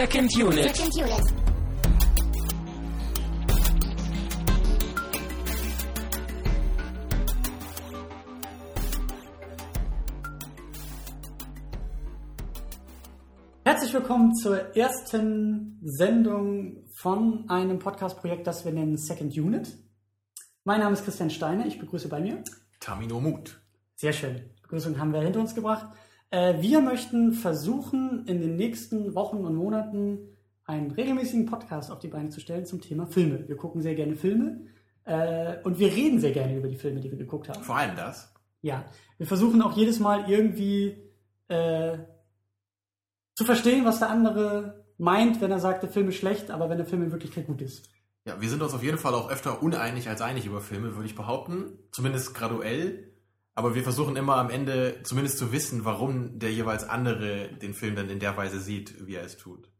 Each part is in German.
Second Unit. Second Unit. Herzlich willkommen zur ersten Sendung von einem Podcast-Projekt, das wir nennen Second Unit. Mein Name ist Christian Steiner, ich begrüße bei mir. Tamino Mut. Sehr schön. Begrüßung haben wir hinter uns gebracht. Äh, wir möchten versuchen, in den nächsten Wochen und Monaten einen regelmäßigen Podcast auf die Beine zu stellen zum Thema Filme. Wir gucken sehr gerne Filme äh, und wir reden sehr gerne über die Filme, die wir geguckt haben. Vor allem das. Ja, wir versuchen auch jedes Mal irgendwie äh, zu verstehen, was der andere meint, wenn er sagt, der Film ist schlecht, aber wenn der Film in Wirklichkeit gut ist. Ja, wir sind uns auf jeden Fall auch öfter uneinig als einig über Filme, würde ich behaupten. Zumindest graduell. Aber wir versuchen immer am Ende zumindest zu wissen, warum der jeweils andere den Film dann in der Weise sieht, wie er es tut.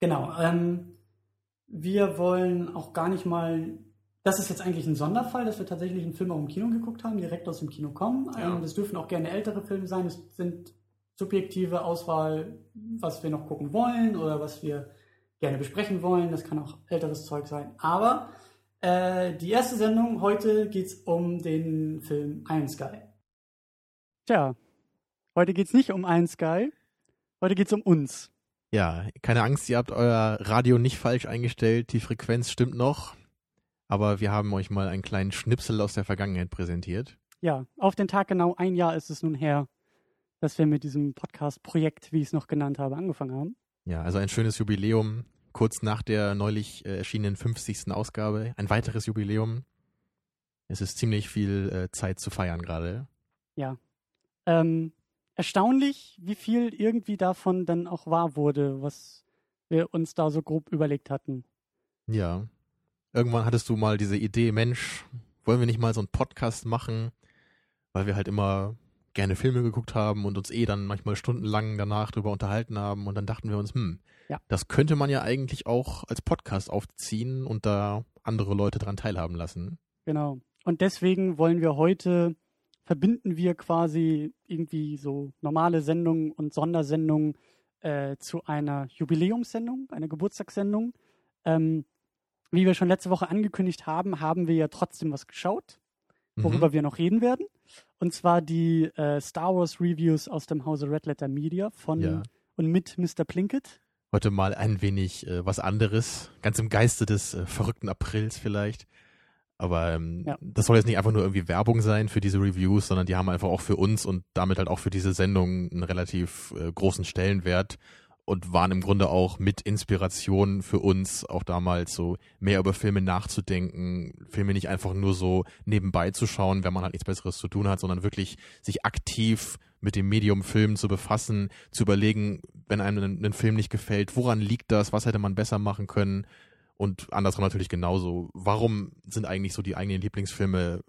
Genau. Ähm, wir wollen auch gar nicht mal. Das ist jetzt eigentlich ein Sonderfall, dass wir tatsächlich einen Film auch im Kino geguckt haben, direkt aus dem Kino kommen. Ja. Ähm, das dürfen auch gerne ältere Filme sein. Es sind subjektive Auswahl, was wir noch gucken wollen oder was wir gerne besprechen wollen. Das kann auch älteres Zeug sein. Aber äh, die erste Sendung heute geht es um den Film Iron Sky. Tja, heute geht es nicht um Iron Sky, heute geht es um uns. Ja, keine Angst, ihr habt euer Radio nicht falsch eingestellt, die Frequenz stimmt noch. Aber wir haben euch mal einen kleinen Schnipsel aus der Vergangenheit präsentiert. Ja, auf den Tag genau ein Jahr ist es nun her, dass wir mit diesem Podcast-Projekt, wie ich es noch genannt habe, angefangen haben. Ja, also ein schönes Jubiläum, kurz nach der neulich äh, erschienenen 50. Ausgabe. Ein weiteres Jubiläum. Es ist ziemlich viel äh, Zeit zu feiern gerade. Ja. Ähm, erstaunlich, wie viel irgendwie davon dann auch wahr wurde, was wir uns da so grob überlegt hatten. Ja. Irgendwann hattest du mal diese Idee, Mensch, wollen wir nicht mal so einen Podcast machen? Weil wir halt immer gerne Filme geguckt haben und uns eh dann manchmal stundenlang danach drüber unterhalten haben und dann dachten wir uns, hm, Ja. das könnte man ja eigentlich auch als Podcast aufziehen und da andere Leute dran teilhaben lassen. Genau. Und deswegen wollen wir heute, verbinden wir quasi irgendwie so normale Sendungen und Sondersendungen äh, zu einer Jubiläumssendung, einer Geburtstagssendung. Ähm, wie wir schon letzte Woche angekündigt haben, haben wir ja trotzdem was geschaut, worüber Mhm. wir noch reden werden. Und zwar die äh, Star Wars Reviews aus dem Hause Red Letter Media von Ja. und mit Mr. Plinkett. Heute mal ein wenig äh, was anderes, ganz im Geiste des äh, verrückten Aprils vielleicht. Aber ähm, Ja. das soll jetzt nicht einfach nur irgendwie Werbung sein für diese Reviews, sondern die haben einfach auch für uns und damit halt auch für diese Sendung einen relativ äh, großen Stellenwert und waren im Grunde auch mit Inspiration für uns auch damals so mehr über Filme nachzudenken, Filme nicht einfach nur so nebenbei zu schauen, wenn man halt nichts Besseres zu tun hat, sondern wirklich sich aktiv mit dem Medium Film zu befassen, zu überlegen, wenn einem ein, ein Film nicht gefällt, woran liegt das, was hätte man besser machen können und andersrum natürlich genauso, warum sind eigentlich so die eigenen Lieblingsfilme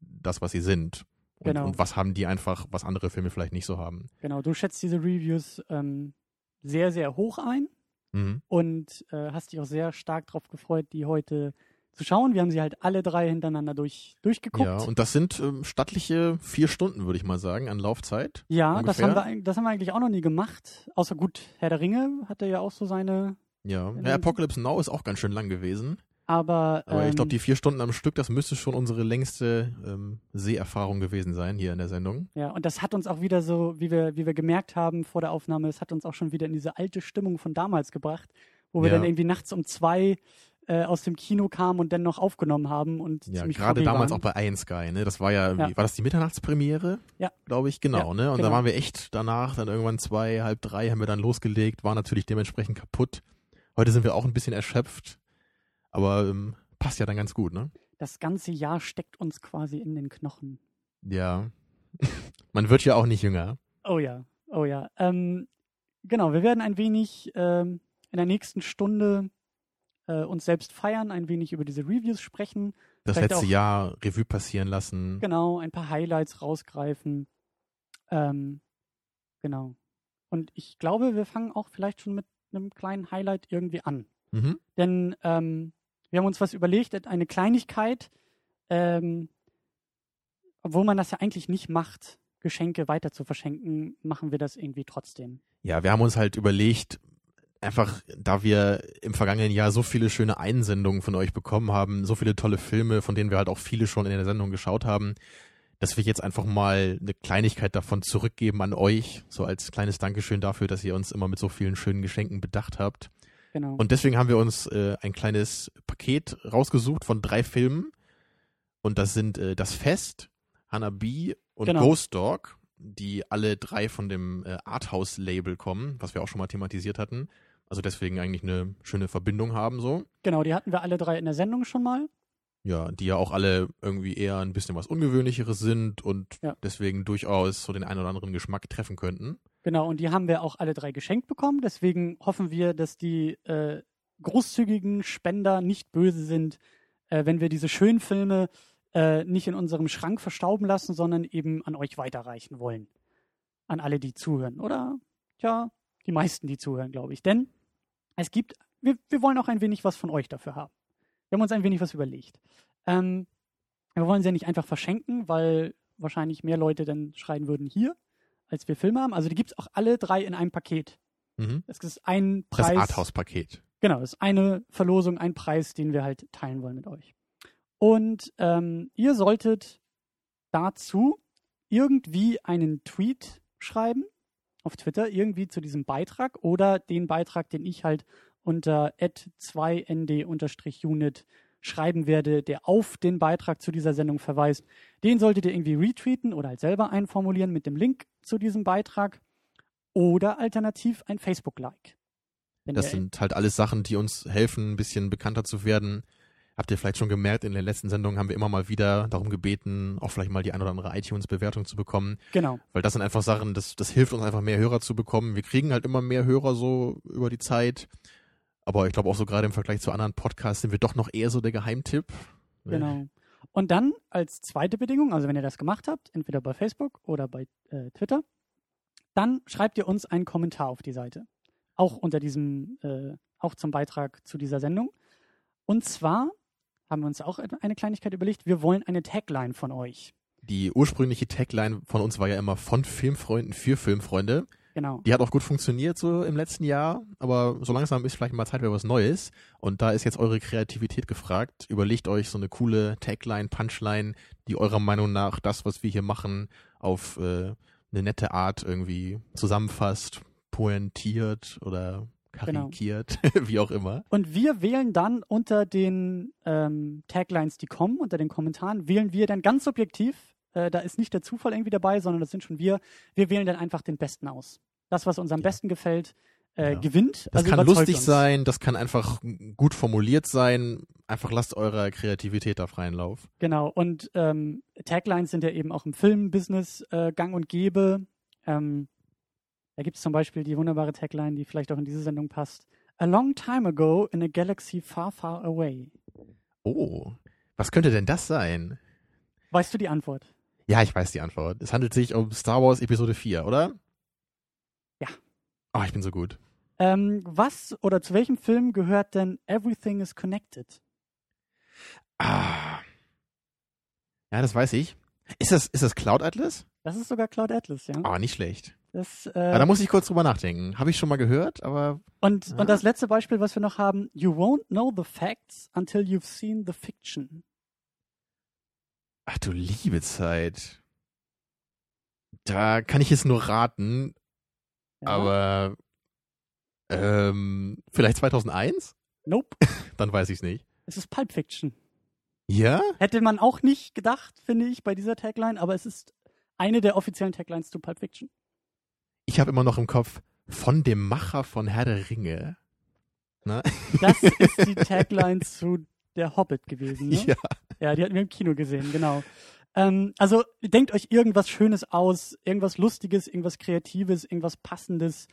das, was sie sind? Und, Genau. und was haben die einfach, was andere Filme vielleicht nicht so haben? Genau, du schätzt diese Reviews ähm, sehr, sehr hoch ein. Mhm. und äh, hast dich auch sehr stark darauf gefreut, die heute zu schauen. Wir haben sie halt alle drei hintereinander durch, durchgeguckt. Ja, und das sind ähm, stattliche vier Stunden, würde ich mal sagen, an Laufzeit. Ja, das haben, wir, das haben wir eigentlich auch noch nie gemacht. Außer gut, Herr der Ringe hatte ja auch so seine. Ja, Ja, Apocalypse Now ist auch ganz schön lang gewesen. Aber, Aber ähm, ich glaube, die vier Stunden am Stück, das müsste schon unsere längste ähm, Seherfahrung gewesen sein hier in der Sendung. ja, und das hat uns auch wieder so, wie wir, wie wir gemerkt haben vor der Aufnahme, es hat uns auch schon wieder in diese alte Stimmung von damals gebracht, wo wir Ja. dann irgendwie nachts um zwei äh, aus dem Kino kamen und dann noch aufgenommen haben und Ja, gerade damals waren. auch bei Iron Sky, ne? Das war ja, Ja. War das die Mitternachtspremiere? Ja. Glaube ich, genau, Ja, ne? Und genau. da waren wir echt danach, dann irgendwann zwei, halb drei haben wir dann losgelegt, waren natürlich dementsprechend kaputt. Heute sind wir auch ein bisschen erschöpft, aber ähm, passt ja dann ganz gut, ne? Das ganze Jahr steckt uns quasi in den Knochen. Ja. Man wird ja auch nicht jünger. Oh ja, oh ja. Ähm, genau, wir werden ein wenig ähm, in der nächsten Stunde äh, uns selbst feiern, ein wenig über diese Reviews sprechen, Das letzte auch- Jahr Revue passieren lassen. genau, ein paar Highlights rausgreifen. Ähm, genau. Und ich glaube, wir fangen auch vielleicht schon mit einem kleinen Highlight irgendwie an. Mhm. Denn ähm, wir haben uns was überlegt, eine Kleinigkeit, ähm, obwohl man das ja eigentlich nicht macht, Geschenke weiter zu verschenken, machen wir das irgendwie trotzdem. Ja, wir haben uns halt überlegt, einfach, da wir im vergangenen Jahr so viele schöne Einsendungen von euch bekommen haben, so viele tolle Filme, von denen wir halt auch viele schon in der Sendung geschaut haben, dass wir jetzt einfach mal eine Kleinigkeit davon zurückgeben an euch, so als kleines Dankeschön dafür, dass ihr uns immer mit so vielen schönen Geschenken bedacht habt. Genau. Und deswegen haben wir uns äh, ein kleines Paket rausgesucht von drei Filmen. Und das sind äh, Das Fest, Hanabi und Genau. Ghost Dog, die alle drei von dem äh, Arthouse-Label kommen, was wir auch schon mal thematisiert hatten. Also deswegen eigentlich eine schöne Verbindung haben so. genau, die hatten wir alle drei in der Sendung schon mal. Ja, die ja auch alle irgendwie eher ein bisschen was Ungewöhnlicheres sind und Ja. deswegen durchaus so den einen oder anderen Geschmack treffen könnten. Genau, und die haben wir auch alle drei geschenkt bekommen. Deswegen hoffen wir, dass die äh, großzügigen Spender nicht böse sind, äh, wenn wir diese schönen Filme äh, nicht in unserem Schrank verstauben lassen, sondern eben an euch weiterreichen wollen. An alle, die zuhören. Oder, ja, die meisten, die zuhören, glaube ich. Denn es gibt, wir, wir wollen auch ein wenig was von euch dafür haben. Wir haben uns ein wenig was überlegt. Ähm, wir wollen sie ja nicht einfach verschenken, weil wahrscheinlich mehr Leute dann schreien würden hier als wir Filme haben. Also die gibt es auch alle drei in einem Paket. Mhm. Es ist ein Das Preis. Arthouse-Paket. Genau, es ist eine Verlosung, ein Preis, den wir halt teilen wollen mit euch. Und ähm, ihr solltet dazu irgendwie einen Tweet schreiben auf Twitter, irgendwie zu diesem Beitrag oder den Beitrag, den ich halt unter 2nd-unit schreiben werde, der auf den Beitrag zu dieser Sendung verweist. Den solltet ihr irgendwie retweeten oder halt selber einformulieren mit dem Link zu diesem Beitrag oder alternativ ein Facebook-Like. Das sind halt alles Sachen, die uns helfen, ein bisschen bekannter zu werden. Habt ihr vielleicht schon gemerkt, in der letzten Sendung haben wir immer mal wieder darum gebeten, auch vielleicht mal die ein oder andere iTunes-Bewertung zu bekommen. Genau. Weil das sind einfach Sachen, das, das hilft uns einfach mehr Hörer zu bekommen. Wir kriegen halt immer mehr Hörer so über die Zeit. Aber ich glaube auch so gerade im Vergleich zu anderen Podcasts sind wir doch noch eher so der Geheimtipp. Genau. Und dann als zweite Bedingung, also wenn ihr das gemacht habt, entweder bei Facebook oder bei äh, Twitter, dann schreibt ihr uns einen Kommentar auf die Seite. Auch unter diesem, äh, auch zum Beitrag zu dieser Sendung. Und zwar haben wir uns auch eine Kleinigkeit überlegt, wir wollen eine Tagline von euch. Die ursprüngliche Tagline von uns war ja immer von Filmfreunden für Filmfreunde. Genau. Die hat auch gut funktioniert so im letzten Jahr, aber so langsam ist vielleicht mal Zeit für was Neues. Und da ist jetzt eure Kreativität gefragt. Überlegt euch so eine coole Tagline, Punchline, die eurer Meinung nach das, was wir hier machen, auf äh, eine nette Art irgendwie zusammenfasst, pointiert oder karikiert, wie auch immer. Und wir wählen dann unter den ähm, Taglines, die kommen, unter den Kommentaren, wählen wir dann ganz subjektiv, äh, da ist nicht der Zufall irgendwie dabei, sondern das sind schon wir, wir wählen dann einfach den Besten aus. Das, was uns am Ja. besten gefällt, äh, Ja. gewinnt. Das also kann lustig uns. sein, das kann einfach gut formuliert sein. Einfach lasst eurer Kreativität da freien Lauf. Genau, und ähm, Taglines sind ja eben auch im Filmbusiness äh, gang und gäbe. Ähm, da gibt es zum Beispiel die wunderbare Tagline, die vielleicht auch in diese Sendung passt. A long time ago in a galaxy far, far away. Oh, was könnte denn das sein? Weißt du die Antwort? Ja, ich weiß die Antwort. Es handelt sich um Star Wars Episode 4, oder? Ja. Oh, ich bin so gut. Ähm, was oder zu welchem Film gehört denn Everything is Connected? Ah. Ja, das weiß ich. Ist das, ist das Cloud Atlas? Das ist sogar Cloud Atlas, ja. Ah, nicht schlecht. Das, Aber äh, da muss ich kurz drüber nachdenken. Habe ich schon mal gehört, aber und, Ja. und das letzte Beispiel, was wir noch haben, You won't know the facts until you've seen the fiction. Ach du liebe Zeit. Da kann ich jetzt nur raten, Ja. aber ähm, vielleicht 2001? Nope, Dann weiß ich es nicht. es ist Pulp Fiction. Ja? Hätte man auch nicht gedacht, finde ich, bei dieser Tagline, aber es ist eine der offiziellen Taglines zu Pulp Fiction. Ich habe immer noch im Kopf von dem Macher von Herr der Ringe. Ne? Das ist die Tagline zu Der Hobbit gewesen. Ne? Ja. Ja, die hatten wir im Kino gesehen, genau. Ähm, also denkt euch irgendwas Schönes aus, irgendwas Lustiges, irgendwas Kreatives, irgendwas Passendes.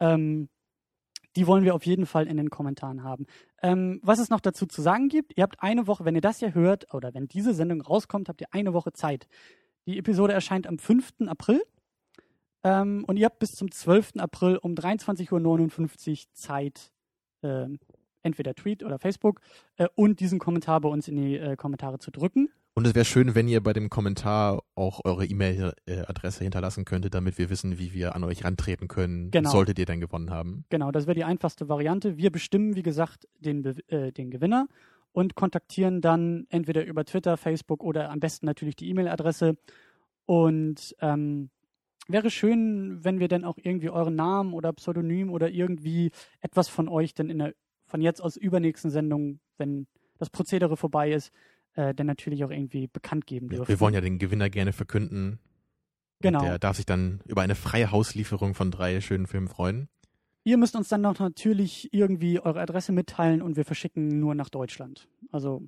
Ähm, die wollen wir auf jeden Fall in den Kommentaren haben. Ähm, was es noch dazu zu sagen gibt, ihr habt eine Woche, wenn ihr das hier hört oder wenn diese Sendung rauskommt, habt ihr eine Woche Zeit. Die Episode erscheint am 5. April ähm, und ihr habt bis zum 12. April um 23.59 Uhr Zeit, ähm, entweder Tweet oder Facebook, äh, und diesen Kommentar bei uns in die äh, Kommentare zu drücken. Und es wäre schön, wenn ihr bei dem Kommentar auch eure E-Mail-Adresse hinterlassen könntet, damit wir wissen, wie wir an euch rantreten können, Genau. solltet ihr denn gewonnen haben. Genau, das wäre die einfachste Variante. Wir bestimmen, wie gesagt, den, Be äh, den Gewinner und kontaktieren dann entweder über Twitter, Facebook oder am besten natürlich die E-Mail-Adresse. Und ähm, wäre schön, wenn wir dann auch irgendwie euren Namen oder Pseudonym oder irgendwie etwas von euch dann in der von jetzt aus übernächsten Sendung, wenn das Prozedere vorbei ist, äh, dann natürlich auch irgendwie bekannt geben Wir, dürfen. wir wollen ja den Gewinner gerne verkünden. Genau. Und Der darf sich dann über eine freie Hauslieferung von drei schönen Filmen freuen. Ihr müsst uns dann noch natürlich irgendwie eure Adresse mitteilen und wir verschicken nur nach Deutschland. Also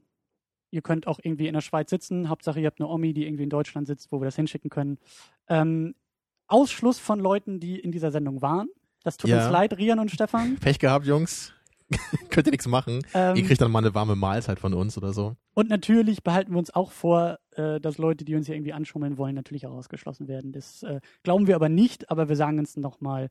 ihr könnt auch irgendwie in der Schweiz sitzen. Hauptsache ihr habt eine Omi, die irgendwie in Deutschland sitzt, wo wir das hinschicken können. Ähm, Ausschluss von Leuten, die in dieser Sendung waren. Das tut Ja. uns leid, Rian und Stefan. Pech gehabt, Jungs. Könnt ihr nichts machen. Ähm, ihr kriegt dann mal eine warme Mahlzeit von uns oder so. und natürlich behalten wir uns auch vor, äh, dass Leute, die uns hier irgendwie anschummeln wollen, natürlich auch ausgeschlossen werden. Das äh, glauben wir aber nicht, aber wir sagen es nochmal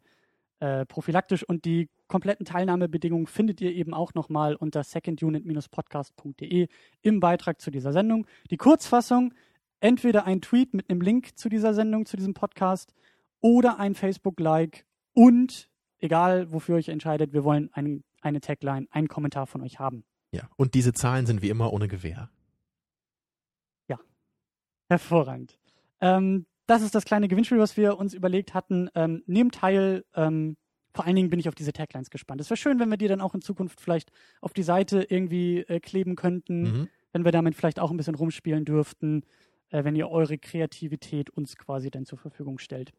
äh, prophylaktisch. Und die kompletten Teilnahmebedingungen findet ihr eben auch nochmal unter secondunit-podcast.de im Beitrag zu dieser Sendung. Die Kurzfassung, entweder ein Tweet mit einem Link zu dieser Sendung, zu diesem Podcast oder ein Facebook-Like und, egal wofür ihr euch entscheidet, wir wollen einen, eine Tagline, einen Kommentar von euch haben. Ja. Und diese Zahlen sind wie immer ohne Gewähr. Hervorragend. Ähm, das ist das kleine Gewinnspiel, was wir uns überlegt hatten. Ähm, nehmt teil. Ähm, vor allen Dingen bin ich auf diese Taglines gespannt. Es wäre schön, wenn wir die dann auch in Zukunft vielleicht auf die Seite irgendwie äh, kleben könnten, Mhm. wenn wir damit vielleicht auch ein bisschen rumspielen dürften, äh, wenn ihr eure Kreativität uns quasi dann zur Verfügung stellt.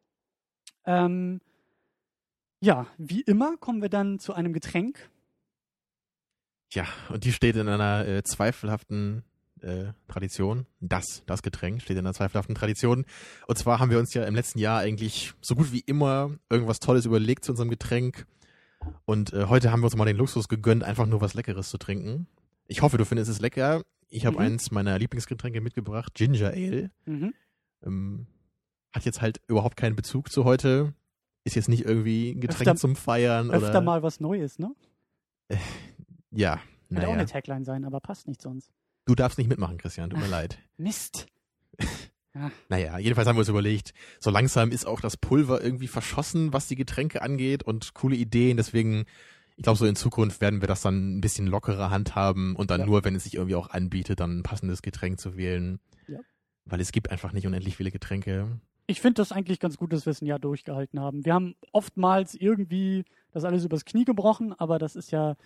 Ähm, ja, wie immer kommen wir dann zu einem Getränk. Ja, und die steht in einer äh, zweifelhaften äh, Tradition. Das, das Getränk steht in einer zweifelhaften Tradition. Und zwar haben wir uns ja im letzten Jahr eigentlich so gut wie immer irgendwas Tolles überlegt zu unserem Getränk. Und äh, heute haben wir uns mal den Luxus gegönnt, einfach nur was Leckeres zu trinken. Ich hoffe, du findest es lecker. Ich habe Mhm. eins meiner Lieblingsgetränke mitgebracht, Ginger Ale. Mhm. Ähm, hat jetzt halt überhaupt keinen Bezug zu heute. Ist jetzt nicht irgendwie ein Getränk Öfter- zum Feiern Öfter oder. mal was Neues, ne? Ja, auch naja. eine Tagline sein, aber passt nicht sonst. Du darfst nicht mitmachen, Christian. Tut mir leid. Mist. Naja, jedenfalls haben wir uns überlegt, so langsam ist auch das Pulver irgendwie verschossen, was die Getränke angeht und coole Ideen. Deswegen, ich glaube, so in Zukunft werden wir das dann ein bisschen lockerer handhaben und dann Ja. nur, wenn es sich irgendwie auch anbietet, dann ein passendes Getränk zu wählen. Ja. Weil es gibt einfach nicht unendlich viele Getränke. Ich finde das eigentlich ganz gut, dass wir es ein Jahr durchgehalten haben. Wir haben oftmals irgendwie das alles übers Knie gebrochen, aber das ist ja,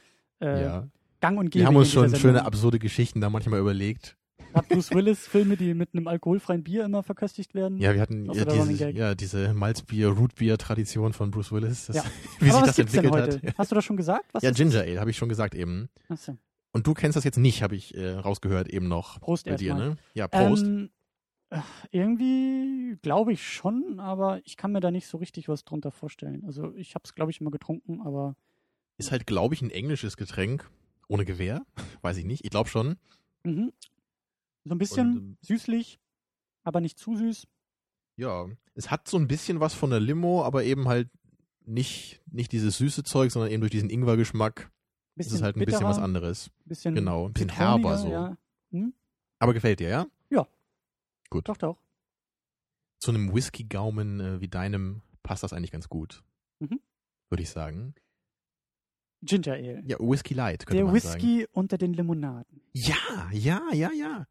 äh, ja. gang und gäbe. Wir haben uns schon schöne, absurde Geschichten da manchmal überlegt. Hat Bruce Willis Filme, die mit einem alkoholfreien Bier immer verköstigt werden? Ja, wir hatten ja diese, ja, diese Malzbier, Rootbier-Tradition von Bruce Willis, das, Ja. wie sich aber was das entwickelt heute? hat. Hast du das schon gesagt? Was Ja, Ginger Ale, habe ich schon gesagt eben. Achso. Und du kennst das jetzt nicht, habe ich äh, rausgehört eben noch Prost bei dir, erstmal. ne? Ja, Prost. Ähm, äh, irgendwie glaube ich schon, aber ich kann mir da nicht so richtig was drunter vorstellen. Also ich habe es, glaube ich, mal getrunken, aber Ist halt, glaube ich, ein englisches Getränk. Ohne Gewehr. Weiß ich nicht. Ich glaube schon. mhm. so ein bisschen Und, ähm, süßlich, aber nicht zu süß. Ja. Es hat so ein bisschen was von der Limo, aber eben halt nicht, nicht dieses süße Zeug, sondern eben durch diesen Ingwer-Geschmack ist es halt ein bisschen was bitterer, anderes. Bisschen Genau, ein bisschen herber so. Ja. Hm? Aber gefällt dir, ja? Doch, doch. Zu einem Whisky-Gaumen äh, wie deinem passt das eigentlich ganz gut. Mhm. Würde ich sagen. Ginger Ale. Ja, Whisky Light, könnte Der man sagen. Whisky unter den Limonaden. Ja, ja, ja, ja.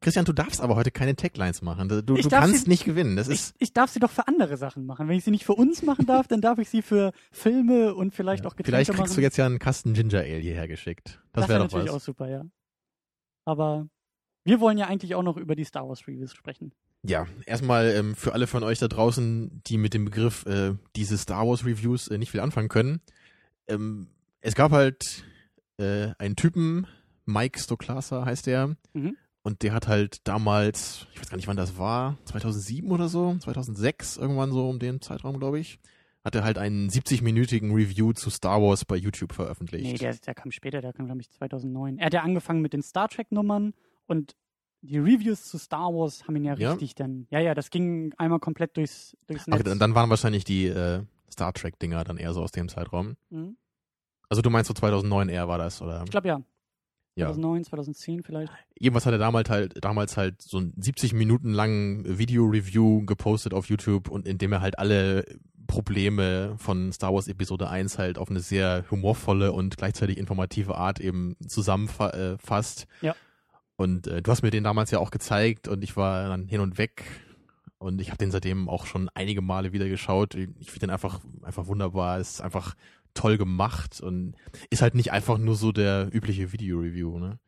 Christian, du darfst aber heute keine Taglines machen. Du, du kannst sie- nicht gewinnen. Das Ich, ist. ich darf sie doch für andere Sachen machen. Wenn ich sie nicht für uns machen darf, dann darf ich sie für Filme und vielleicht Ja, auch Getränke Vielleicht kriegst machen. du jetzt ja einen Kasten Ginger Ale hierher geschickt. Das, das wäre wäre doch natürlich was. auch super, ja. Aber wir wollen ja eigentlich auch noch über die Star Wars Reviews sprechen. Ja, erstmal ähm, für alle von euch da draußen, die mit dem Begriff äh, diese Star Wars Reviews äh, nicht viel anfangen können. Ähm, es gab halt äh, einen Typen, Mike Stoklasa heißt der, Mhm. und der hat halt damals, ich weiß gar nicht wann das war, 2007 oder so, 2006 irgendwann so um den Zeitraum, glaube ich, hat er halt einen 70-minütigen Review zu Star Wars bei YouTube veröffentlicht. Nee, der, der kam später, der kam, glaube ich, 2009. Er hat ja angefangen mit den Star Trek-Nummern und die Reviews zu Star Wars haben ihn ja Ja? richtig dann. Ja, ja, das ging einmal komplett durchs, durchs Netz. okay, dann, dann waren wahrscheinlich die äh, Star Trek-Dinger dann eher so aus dem Zeitraum. Mhm. Also du meinst so 2009 eher war das, oder? Ich glaube ja. Ja. 2009, 2010 vielleicht. Jedenfalls hat er damals halt, damals halt so ein 70 Minuten langen Video-Review gepostet auf YouTube und in dem er halt alle Probleme von Star Wars Episode 1 halt auf eine sehr humorvolle und gleichzeitig informative Art eben zusammenfasst. Ja. Und äh, du hast mir den damals ja auch gezeigt und ich war dann hin und weg und ich habe den seitdem auch schon einige Male wieder geschaut. Ich finde den einfach einfach wunderbar. Es ist einfach toll gemacht und ist halt nicht einfach nur so der übliche Video-Review, ne?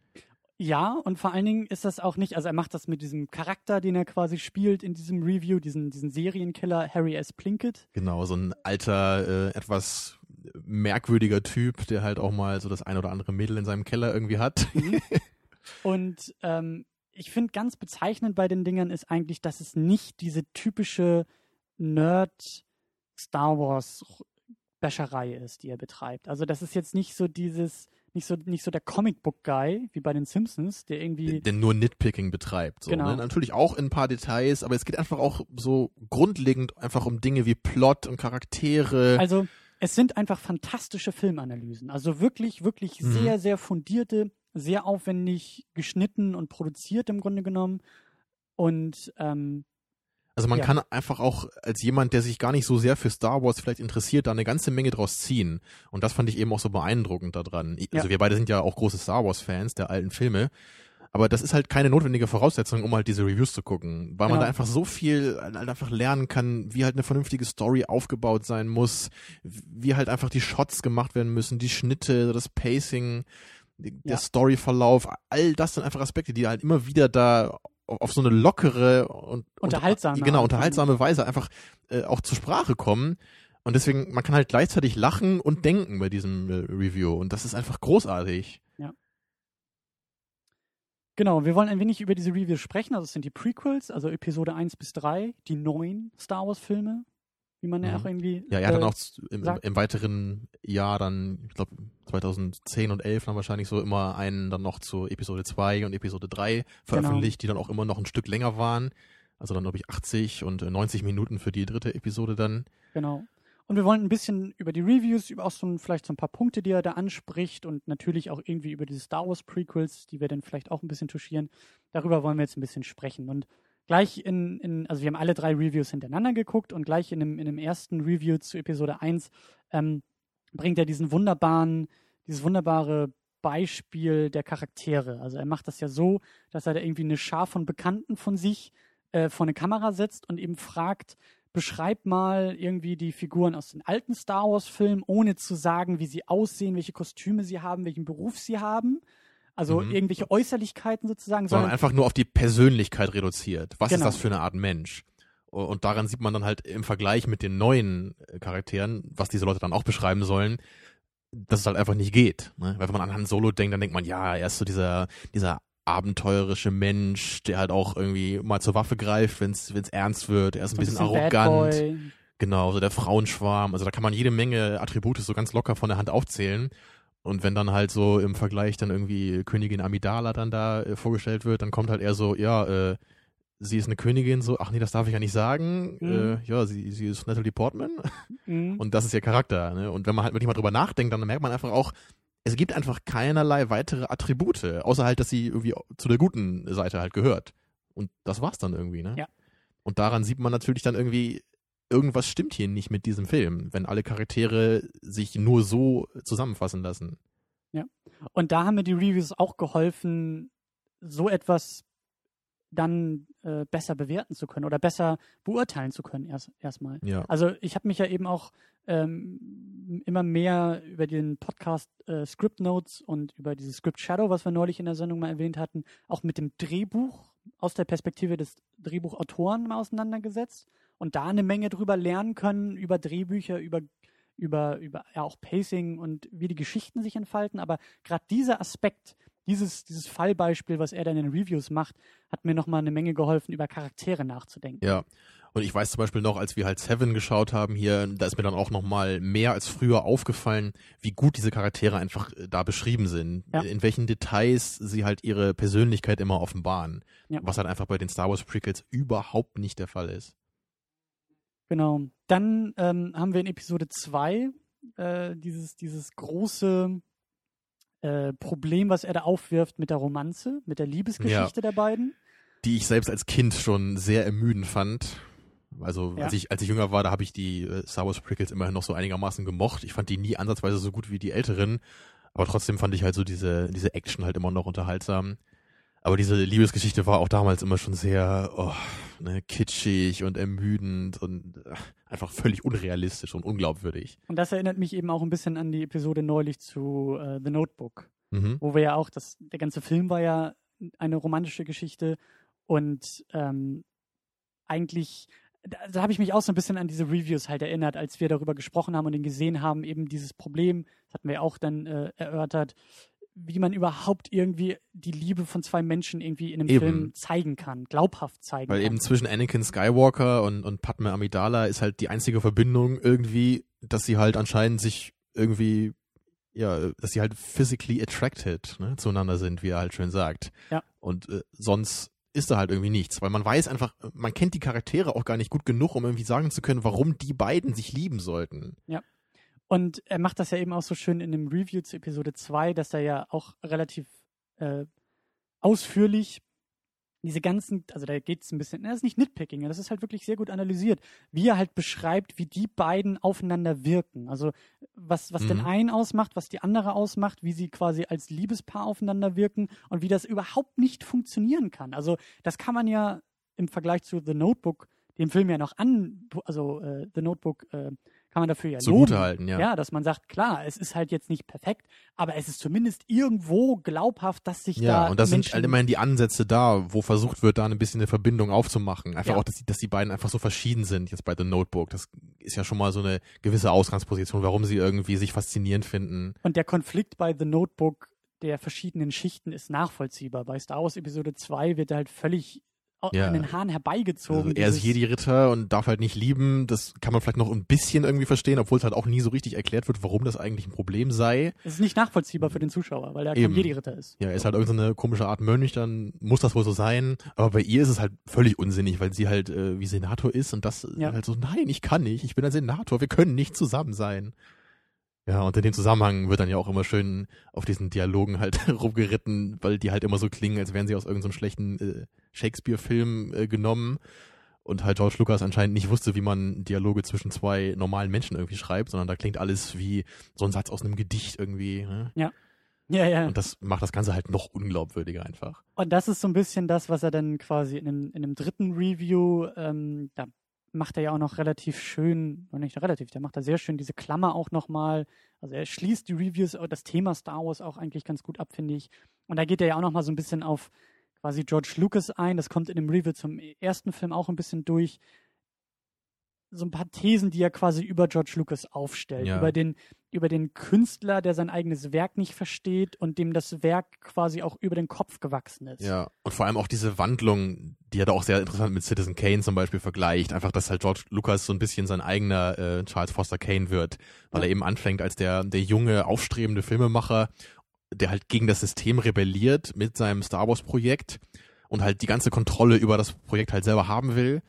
Ja, und vor allen Dingen ist das auch nicht, also er macht das mit diesem Charakter, den er quasi spielt in diesem Review, diesen, diesen Serienkiller Harry S. Plinkett. Genau, so ein alter, äh, etwas merkwürdiger Typ, der halt auch mal so das ein oder andere Mädel in seinem Keller irgendwie hat. Mhm. und ähm, ich finde ganz bezeichnend bei den Dingern ist eigentlich, dass es nicht diese typische Nerd Star Wars Wäscherei ist, die er betreibt. Also das ist jetzt nicht so dieses, nicht so, nicht so der Comicbook-Guy wie bei den Simpsons, der irgendwie. Der nur Nitpicking betreibt. So, Genau. ne? Natürlich auch in ein paar Details, aber es geht einfach auch so grundlegend einfach um Dinge wie Plot und Charaktere. Also es sind einfach fantastische Filmanalysen. Also wirklich, wirklich Mhm. sehr, sehr fundierte, sehr aufwendig geschnitten und produziert im Grunde genommen. Und ähm, Also man Ja. kann einfach auch als jemand, der sich gar nicht so sehr für Star Wars vielleicht interessiert, da eine ganze Menge draus ziehen. Und das fand ich eben auch so beeindruckend daran. Also Ja. wir beide sind ja auch große Star Wars Fans der alten Filme. Aber das ist halt keine notwendige Voraussetzung, um halt diese Reviews zu gucken, weil man Genau. da einfach so viel halt einfach lernen kann, wie halt eine vernünftige Story aufgebaut sein muss, wie halt einfach die Shots gemacht werden müssen, die Schnitte, das Pacing, der Ja. Storyverlauf, all das sind einfach Aspekte, die halt immer wieder da auf so eine lockere und Unterhaltsame und, genau unterhaltsame Weise einfach äh, auch zur Sprache kommen. Und deswegen, man kann halt gleichzeitig lachen und denken bei diesem äh, Review. Und das ist einfach großartig. genau, wir wollen ein wenig über diese Reviews sprechen. Also es sind die Prequels, also Episode 1 bis 3, die neuen Star Wars Filme, wie man ja Mhm. auch irgendwie. Ja, er hat äh, dann auch im, im, weiteren Jahr dann, ich glaube 2010 und 11 dann wahrscheinlich so immer einen dann noch zu Episode 2 und Episode 3 veröffentlicht, die dann auch immer noch ein Stück länger waren. Also dann glaube ich 80 und äh, 90 Minuten für die dritte Episode dann. Genau. Und wir wollen ein bisschen über die Reviews, über auch so ein, vielleicht so ein paar Punkte, die er da anspricht und natürlich auch irgendwie über diese Star Wars Prequels, die wir dann vielleicht auch ein bisschen touchieren. Darüber wollen wir jetzt ein bisschen sprechen. Und gleich in, in also wir haben alle drei Reviews hintereinander geguckt und gleich in dem, in dem ersten Review zu Episode 1 ähm, bringt er diesen wunderbaren, dieses wunderbare Beispiel der Charaktere. Also er macht das ja so, dass er da irgendwie eine Schar von Bekannten von sich äh, vor eine Kamera setzt und eben fragt, beschreib mal irgendwie die Figuren aus den alten Star Wars-Filmen, ohne zu sagen, wie sie aussehen, welche Kostüme sie haben, welchen Beruf sie haben. Also Mhm. irgendwelche Äußerlichkeiten sozusagen, sondern sondern einfach nur auf die Persönlichkeit reduziert. Was Genau. ist das für eine Art Mensch? Und daran sieht man dann halt im Vergleich mit den neuen äh, Charakteren, was diese Leute dann auch beschreiben sollen, dass es halt einfach nicht geht. Ne? Weil wenn man an Han Solo denkt, dann denkt man, ja, er ist so dieser, dieser abenteuerische Mensch, der halt auch irgendwie mal zur Waffe greift, wenn es ernst wird. Er ist ein so ein bisschen, Bad arrogant. Genau, so der Frauenschwarm. Also da kann man jede Menge Attribute so ganz locker von der Hand aufzählen. Und wenn dann halt so im Vergleich dann irgendwie Königin Amidala dann da äh, vorgestellt wird, dann kommt halt eher so, ja, äh, sie ist eine Königin, so, ach nee, das darf ich ja nicht sagen. Mhm. Äh, ja, sie, sie ist Natalie Portman. Mhm. Und das ist ihr Charakter. Ne? Und wenn man halt wirklich mal drüber nachdenkt, dann merkt man einfach auch, es gibt einfach keinerlei weitere Attribute, außer halt, dass sie irgendwie zu der guten Seite halt gehört. Und das war's dann irgendwie, ne? Ja. Und daran sieht man natürlich dann irgendwie, irgendwas stimmt hier nicht mit diesem Film, wenn alle Charaktere sich nur so zusammenfassen lassen. Und da haben mir die Reviews auch geholfen, so etwas dann äh, besser bewerten zu können oder besser beurteilen zu können erst erstmal. Ja. Also ich habe mich ja eben auch ähm, immer mehr über den Podcast äh, Script Notes und über dieses Script Shadow, was wir neulich in der Sendung mal erwähnt hatten, auch mit dem Drehbuch aus der Perspektive des Drehbuchautoren mal auseinandergesetzt und da eine Menge drüber lernen können, über Drehbücher, über über, über ja auch Pacing und wie die Geschichten sich entfalten. Aber gerade dieser Aspekt, dieses, dieses Fallbeispiel, was er dann in den Reviews macht, hat mir nochmal eine Menge geholfen, über Charaktere nachzudenken. Ja. Und ich weiß zum Beispiel noch, als wir halt Seven geschaut haben hier, da ist mir dann auch noch mal mehr als früher aufgefallen, wie gut diese Charaktere einfach äh, da beschrieben sind. Ja. In welchen Details sie halt ihre Persönlichkeit immer offenbaren. Ja. Was halt einfach bei den Star Wars Prequels überhaupt nicht der Fall ist. Genau. Dann ähm, haben wir in Episode 2 äh, dieses, dieses große äh, Problem, was er da aufwirft mit der Romanze, mit der Liebesgeschichte der beiden. Die ich selbst als Kind schon sehr ermüdend fand. Also Ja. als ich als ich jünger war, da habe ich die äh, Star Wars Prequels immerhin noch so einigermaßen gemocht. Ich fand die nie ansatzweise so gut wie die älteren, aber trotzdem fand ich halt so diese diese Action halt immer noch unterhaltsam. Aber diese Liebesgeschichte war auch damals immer schon sehr oh, ne, kitschig und ermüdend und äh, einfach völlig unrealistisch und unglaubwürdig. Und das erinnert mich eben auch ein bisschen an die Episode neulich zu äh, The Notebook. Mhm. wo wir ja auch, das, der ganze Film war ja eine romantische Geschichte und ähm, eigentlich, da, da habe ich mich auch so ein bisschen an diese Reviews halt erinnert, als wir darüber gesprochen haben und ihn gesehen haben, eben dieses Problem, das hatten wir auch dann äh, erörtert, wie man überhaupt irgendwie die Liebe von zwei Menschen irgendwie in einem Eben. Film zeigen kann, glaubhaft zeigen Weil kann. eben zwischen Anakin Skywalker und, und Padme Amidala ist halt die einzige Verbindung irgendwie, dass sie halt anscheinend sich irgendwie, ja, dass sie halt physically attracted ne, zueinander sind, wie er halt schön sagt. Ja. Und äh, sonst ist da halt irgendwie nichts, weil man weiß einfach, man kennt die Charaktere auch gar nicht gut genug, um irgendwie sagen zu können, warum die beiden sich lieben sollten. Und er macht das ja eben auch so schön in dem Review zu Episode 2, dass er ja auch relativ äh, ausführlich diese ganzen, also da geht es ein bisschen, das ist nicht Nitpicking, das ist halt wirklich sehr gut analysiert, wie er halt beschreibt, wie die beiden aufeinander wirken. Also was, was den Mhm. einen ausmacht, was die andere ausmacht, wie sie quasi als Liebespaar aufeinander wirken und wie das überhaupt nicht funktionieren kann. Also das kann man ja im Vergleich zu The Notebook, dem Film ja noch an, also äh, The Notebook äh, kann man dafür ja Zugute loben. halten, ja. Ja, dass man sagt, klar, es ist halt jetzt nicht perfekt, aber es ist zumindest irgendwo glaubhaft, dass sich Ja, da und da sind halt immerhin die Ansätze da, wo versucht wird, da ein bisschen eine Verbindung aufzumachen. Einfach Ja. auch, dass die, dass die beiden einfach so verschieden sind jetzt bei The Notebook. Das ist ja schon mal so eine gewisse Ausgangsposition, warum sie irgendwie sich faszinierend finden. Und der Konflikt bei The Notebook der verschiedenen Schichten ist nachvollziehbar. Bei Star Wars Episode 2 wird er halt völlig Ja. an den Haaren herbeigezogen. Also er ist Jedi-Ritter und darf halt nicht lieben. Das kann man vielleicht noch ein bisschen irgendwie verstehen, obwohl es halt auch nie so richtig erklärt wird, warum das eigentlich ein Problem sei. Es ist nicht nachvollziehbar für den Zuschauer, weil er kein Jedi-Ritter ist. Ja, er ist halt irgendeine komische Art Mönch, dann muss das wohl so sein. Aber bei ihr ist es halt völlig unsinnig, weil sie halt äh, wie Senator ist und das Ja. halt so, nein, ich kann nicht, ich bin ein Senator, wir können nicht zusammen sein. Ja, und in dem Zusammenhang wird dann ja auch immer schön auf diesen Dialogen halt rumgeritten, weil die halt immer so klingen, als wären sie aus irgendeinem schlechten äh, Shakespeare-Film äh, genommen. Und halt George Lucas anscheinend nicht wusste, wie man Dialoge zwischen zwei normalen Menschen irgendwie schreibt, sondern da klingt alles wie so ein Satz aus einem Gedicht irgendwie. Ne? Ja, ja. Und das macht das Ganze halt noch unglaubwürdiger einfach. Und das ist so ein bisschen das, was er dann quasi in dem, in dem dritten Review, ähm, da macht er ja auch noch relativ schön, oder nicht relativ, der macht da sehr schön diese Klammer auch nochmal. Also er schließt die Reviews, äh, das Thema Star Wars auch eigentlich ganz gut ab, finde ich. Und da geht er ja auch nochmal so ein bisschen auf quasi George Lucas ein. Das kommt in dem Review zum ersten Film auch ein bisschen durch. So ein paar Thesen, die er quasi über George Lucas aufstellt. Ja. Über den, über den Künstler, der sein eigenes Werk nicht versteht und dem das Werk quasi auch über den Kopf gewachsen ist. Ja, und vor allem auch diese Wandlung, die er da auch sehr interessant mit Citizen Kane zum Beispiel vergleicht. Einfach, dass halt George Lucas so ein bisschen sein eigener äh, Charles Foster Kane wird, weil Ja. er eben anfängt als der, der junge, aufstrebende Filmemacher, der halt gegen das System rebelliert mit seinem Star Wars Projekt und halt die ganze Kontrolle über das Projekt halt selber haben will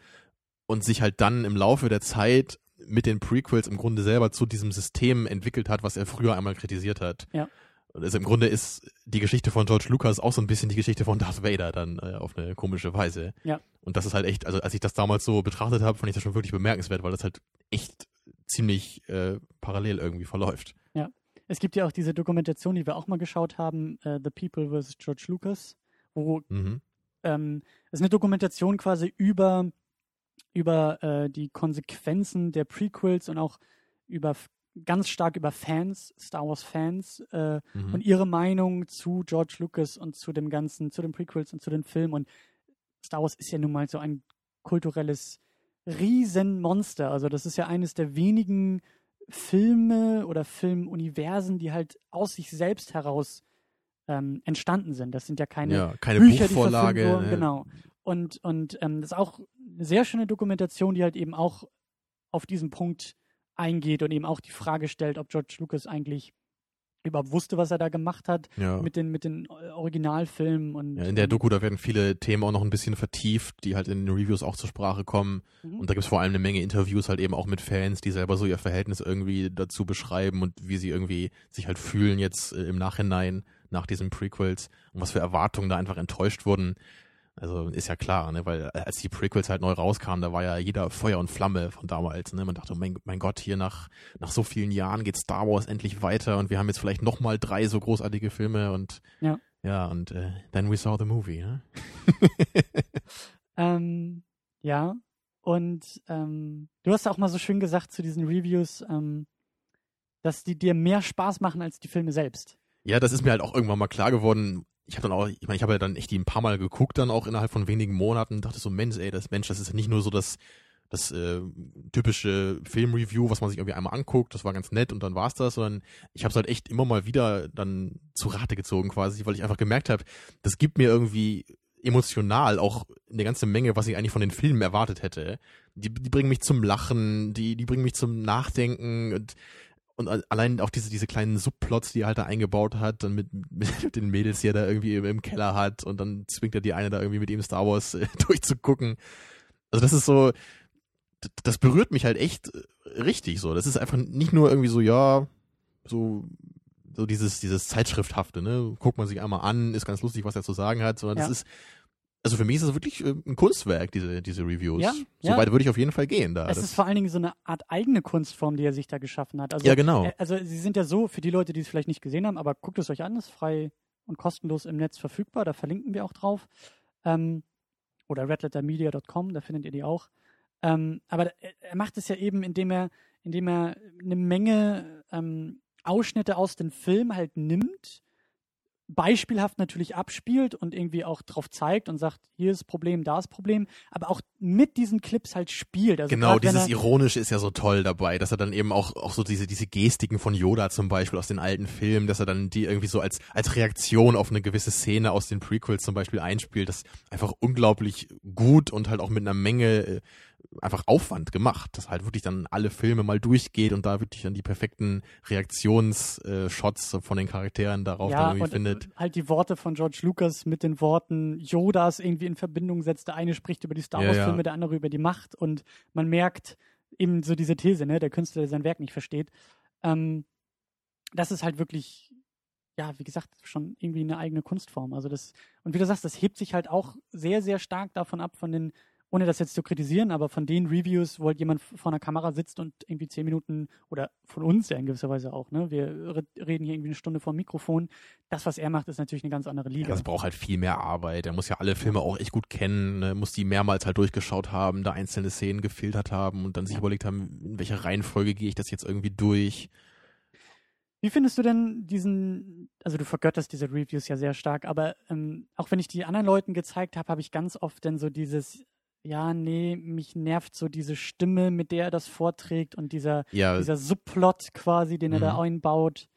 und sich halt dann im Laufe der Zeit mit den Prequels im Grunde selber zu diesem System entwickelt hat, was er früher einmal kritisiert hat. Ja. Und also im Grunde ist die Geschichte von George Lucas auch so ein bisschen die Geschichte von Darth Vader dann äh, auf eine komische Weise. Ja. Und das ist halt echt, also als ich das damals so betrachtet habe, fand ich das schon wirklich bemerkenswert, weil das halt echt ziemlich äh, parallel irgendwie verläuft. Es gibt ja auch diese Dokumentation, die wir auch mal geschaut haben, äh, The People vs. George Lucas, wo Mhm. ähm, es ist eine Dokumentation quasi über, über äh, die Konsequenzen der Prequels und auch über ganz stark über Fans, Star Wars Fans äh, Mhm. und ihre Meinung zu George Lucas und zu dem ganzen, zu den Prequels und zu den Filmen. Und Star Wars ist ja nun mal so ein kulturelles Riesenmonster. Also das ist ja eines der wenigen Filme oder Filmuniversen, die halt aus sich selbst heraus ähm, entstanden sind. Das sind ja keine ja, keine Bücher, die Buchvorlage. verfilmt wurden, ne? genau. Und, und ähm, das ist auch eine sehr schöne Dokumentation, die halt eben auch auf diesen Punkt eingeht und eben auch die Frage stellt, ob George Lucas eigentlich überhaupt wusste, was er da gemacht hat Ja. mit den mit den äh, Originalfilmen und Ja, in der Doku, da werden viele Themen auch noch ein bisschen vertieft, die halt in den Reviews auch zur Sprache kommen. Mhm. Und da gibt's vor allem eine Menge Interviews halt eben auch mit Fans, die selber so ihr Verhältnis irgendwie dazu beschreiben und wie sie irgendwie sich halt fühlen jetzt äh, im Nachhinein nach diesen Prequels und was für Erwartungen da einfach enttäuscht wurden. Also ist ja klar, ne, weil als die Prequels halt neu rauskamen, da war ja jeder Feuer und Flamme von damals. Ne? Man dachte, mein, mein Gott, hier nach, nach so vielen Jahren geht Star Wars endlich weiter und wir haben jetzt vielleicht nochmal drei so großartige Filme und Ja. ja, und äh, then we saw the movie, ne? Ähm, ja, und ähm, du hast auch mal so schön gesagt zu diesen Reviews, ähm, dass die dir mehr Spaß machen als die Filme selbst. Ja, das ist mir halt auch irgendwann mal klar geworden. Ich habe dann auch, ich meine, ich habe ja dann echt die ein paar Mal geguckt, dann auch innerhalb von wenigen Monaten, dachte so, Mensch, ey, das Mensch, das ist ja nicht nur so das, das äh, typische Filmreview, was man sich irgendwie einmal anguckt, das war ganz nett und dann war's das, sondern ich habe es halt echt immer mal wieder dann zu Rate gezogen quasi, weil ich einfach gemerkt habe, das gibt mir irgendwie emotional auch eine ganze Menge, was ich eigentlich von den Filmen erwartet hätte. Die, die bringen mich zum Lachen, die, die bringen mich zum Nachdenken und und al- allein auch diese, diese kleinen Subplots, die er halt da eingebaut hat, dann mit, mit den Mädels, die er da irgendwie im, im Keller hat und dann zwingt er die eine da irgendwie mit ihm Star Wars äh, durchzugucken. Also das ist so, das berührt mich halt echt äh, richtig so. Das ist einfach nicht nur irgendwie so, ja, so, so dieses, dieses Zeitschrifthafte, ne? Guckt man sich einmal an, ist ganz lustig, was er zu sagen hat, sondern Ja. das ist, also für mich ist das wirklich äh, ein Kunstwerk, diese, diese Reviews. Ja, so ja. weit würde ich auf jeden Fall gehen da. es ist vor allen Dingen so eine Art eigene Kunstform, die er sich da geschaffen hat. Also, Ja, genau. äh, Also sie sind ja so, für die Leute, die es vielleicht nicht gesehen haben, aber guckt es euch an, ist frei und kostenlos im Netz verfügbar, da verlinken wir auch drauf. Ähm, oder redlettermedia.com, da findet ihr die auch. Ähm, aber er, er macht es ja eben, indem er, indem er eine Menge ähm, Ausschnitte aus dem Film halt nimmt, beispielhaft natürlich abspielt und irgendwie auch drauf zeigt und sagt, hier ist das Problem, da ist das Problem, aber auch mit diesen Clips halt spielt. Also Genau, dieses Ironische ist ja so toll dabei, dass er dann eben auch, auch so diese, diese Gestiken von Yoda zum Beispiel aus den alten Filmen, dass er dann die irgendwie so als, als Reaktion auf eine gewisse Szene aus den Prequels zum Beispiel einspielt, das einfach unglaublich gut und halt auch mit einer Menge äh, einfach Aufwand gemacht, dass halt wirklich dann alle Filme mal durchgeht und da wirklich dann die perfekten Reaktionsshots von den Charakteren darauf dann ja, irgendwie und findet. halt die Worte von George Lucas mit den Worten Yodas irgendwie in Verbindung setzt. Der eine spricht über die Star Ja, Wars ja. Filme, der andere über die Macht und man merkt eben so diese These, ne, der Künstler, der sein Werk nicht versteht. Ähm, das ist halt wirklich, ja, wie gesagt, schon irgendwie eine eigene Kunstform. Also das, und wie du sagst, das hebt sich halt auch sehr, sehr stark davon ab, von den, ohne das jetzt zu kritisieren, aber von den Reviews, wo halt jemand vor einer Kamera sitzt und irgendwie zehn Minuten, oder von uns ja in gewisser Weise auch, ne? Wir re- reden hier irgendwie eine Stunde vor dem Mikrofon. Das, was er macht, ist natürlich eine ganz andere Liga. Das braucht halt viel mehr Arbeit. Er muss ja alle Filme auch echt gut kennen, ne? muss die mehrmals halt durchgeschaut haben, da einzelne Szenen gefiltert haben und dann sich Ja. überlegt haben, in welcher Reihenfolge gehe ich das jetzt irgendwie durch. Wie findest du denn diesen, also du vergötterst diese Reviews ja sehr stark, aber ähm, auch wenn ich die anderen Leuten gezeigt habe, habe ich ganz oft dann so dieses, ja, nee, mich nervt so diese Stimme, mit der er das vorträgt und dieser, Ja, dieser Subplot quasi, den er da Mhm. einbaut.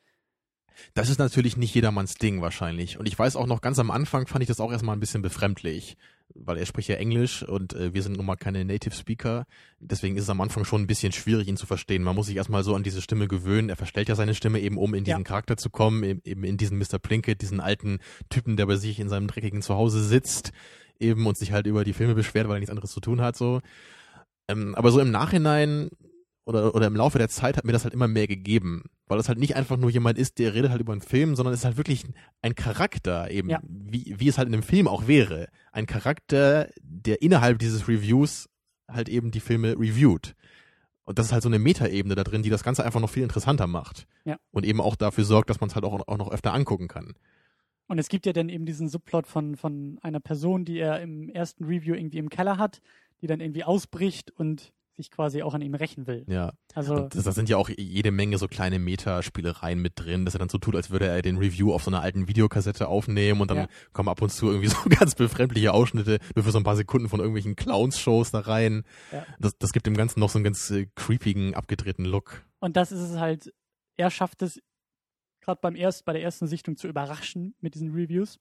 das ist natürlich nicht jedermanns Ding wahrscheinlich. Und ich weiß auch noch, ganz am Anfang fand ich das auch erstmal ein bisschen befremdlich, weil er spricht ja Englisch und äh, wir sind nun mal keine Native Speaker. Deswegen ist es am Anfang schon ein bisschen schwierig, ihn zu verstehen. Man muss sich erstmal so an diese Stimme gewöhnen. Er verstellt ja seine Stimme eben, um in diesen Ja. Charakter zu kommen, eben eben in diesen Mr. Plinkett, diesen alten Typen, der bei sich in seinem dreckigen Zuhause sitzt, eben und sich halt über die Filme beschwert, weil er nichts anderes zu tun hat, so. Ähm, aber so im Nachhinein oder, oder im Laufe der Zeit hat mir das halt immer mehr gegeben. Weil das halt nicht einfach nur jemand ist, der redet halt über einen Film, sondern es ist halt wirklich ein Charakter eben, Ja. wie, wie es halt in einem Film auch wäre. Ein Charakter, der innerhalb dieses Reviews halt eben die Filme reviewt. Und das ist halt so eine Metaebene da drin, die das Ganze einfach noch viel interessanter macht. Ja. Und eben auch dafür sorgt, dass man es halt auch, auch noch öfter angucken kann. Und es gibt ja dann eben diesen Subplot von, von einer Person, die er im ersten Review irgendwie im Keller hat, die dann irgendwie ausbricht und sich quasi auch an ihm rächen will. Ja. Also, Und das, das sind ja auch jede Menge so kleine Metaspielereien mit drin, dass er dann so tut, als würde er den Review auf so einer alten Videokassette aufnehmen und dann Ja. kommen ab und zu irgendwie so ganz befremdliche Ausschnitte nur für so ein paar Sekunden von irgendwelchen Clowns-Shows da rein. Ja. Das, das gibt dem Ganzen noch so einen ganz äh, creepigen, abgedrehten Look. Und das ist es halt, er schafft es gerade beim erst, bei der ersten Sichtung zu überraschen mit diesen Reviews,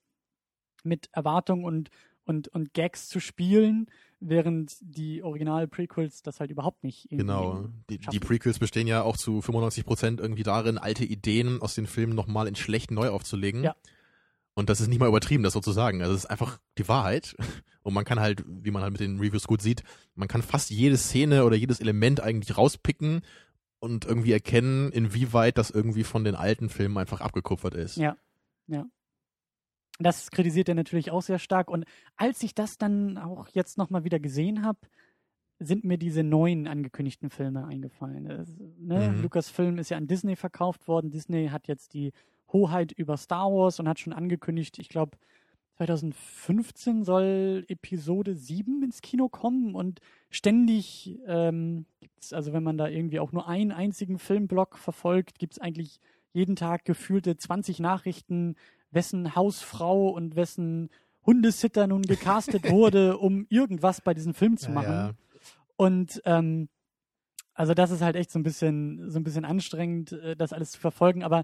mit Erwartungen und, und, und Gags zu spielen, während die Original-Prequels das halt überhaupt nicht Genau. Die, die. Prequels bestehen ja auch zu 95 Prozent irgendwie darin, alte Ideen aus den Filmen nochmal in schlecht neu aufzulegen. Ja. Und das ist nicht mal übertrieben, das so zu sagen. Also es ist einfach die Wahrheit. Und man kann halt, wie man halt mit den Reviews gut sieht, man kann fast jede Szene oder jedes Element eigentlich rauspicken und irgendwie erkennen, inwieweit das irgendwie von den alten Filmen einfach abgekupfert ist. Ja, ja. Das kritisiert er natürlich auch sehr stark. Und als ich das dann auch jetzt nochmal wieder gesehen habe, sind mir diese neuen angekündigten Filme eingefallen. Das, ne? Mhm. Lucasfilm ist ja an Disney verkauft worden. Disney hat jetzt die Hoheit über Star Wars und hat schon angekündigt, ich glaube, 2015 soll Episode 7 ins Kino kommen und ständig ähm, gibt's, also wenn man da irgendwie auch nur einen einzigen Filmblock verfolgt, gibt es eigentlich jeden Tag gefühlte 20 Nachrichten, wessen Hausfrau und wessen Hundesitter nun gecastet wurde, um irgendwas bei diesem Film zu Ja, machen. ja. Und ähm, also das ist halt echt so ein bisschen, so ein bisschen anstrengend, äh, das alles zu verfolgen. Aber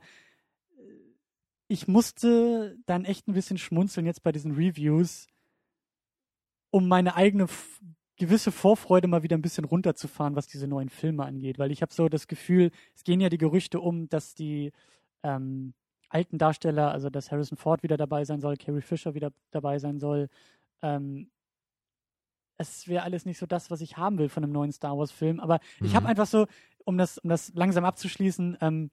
ich musste dann echt ein bisschen schmunzeln jetzt bei diesen Reviews, um meine eigene gewisse Vorfreude mal wieder ein bisschen runterzufahren, was diese neuen Filme angeht. Weil ich habe so das Gefühl, es gehen ja die Gerüchte um, dass die ähm, alten Darsteller, also dass Harrison Ford wieder dabei sein soll, Carrie Fisher wieder dabei sein soll, ähm, es wäre alles nicht so das, was ich haben will von einem neuen Star Wars-Film. Aber ich habe Mhm. einfach so, um das, um das langsam abzuschließen, ähm,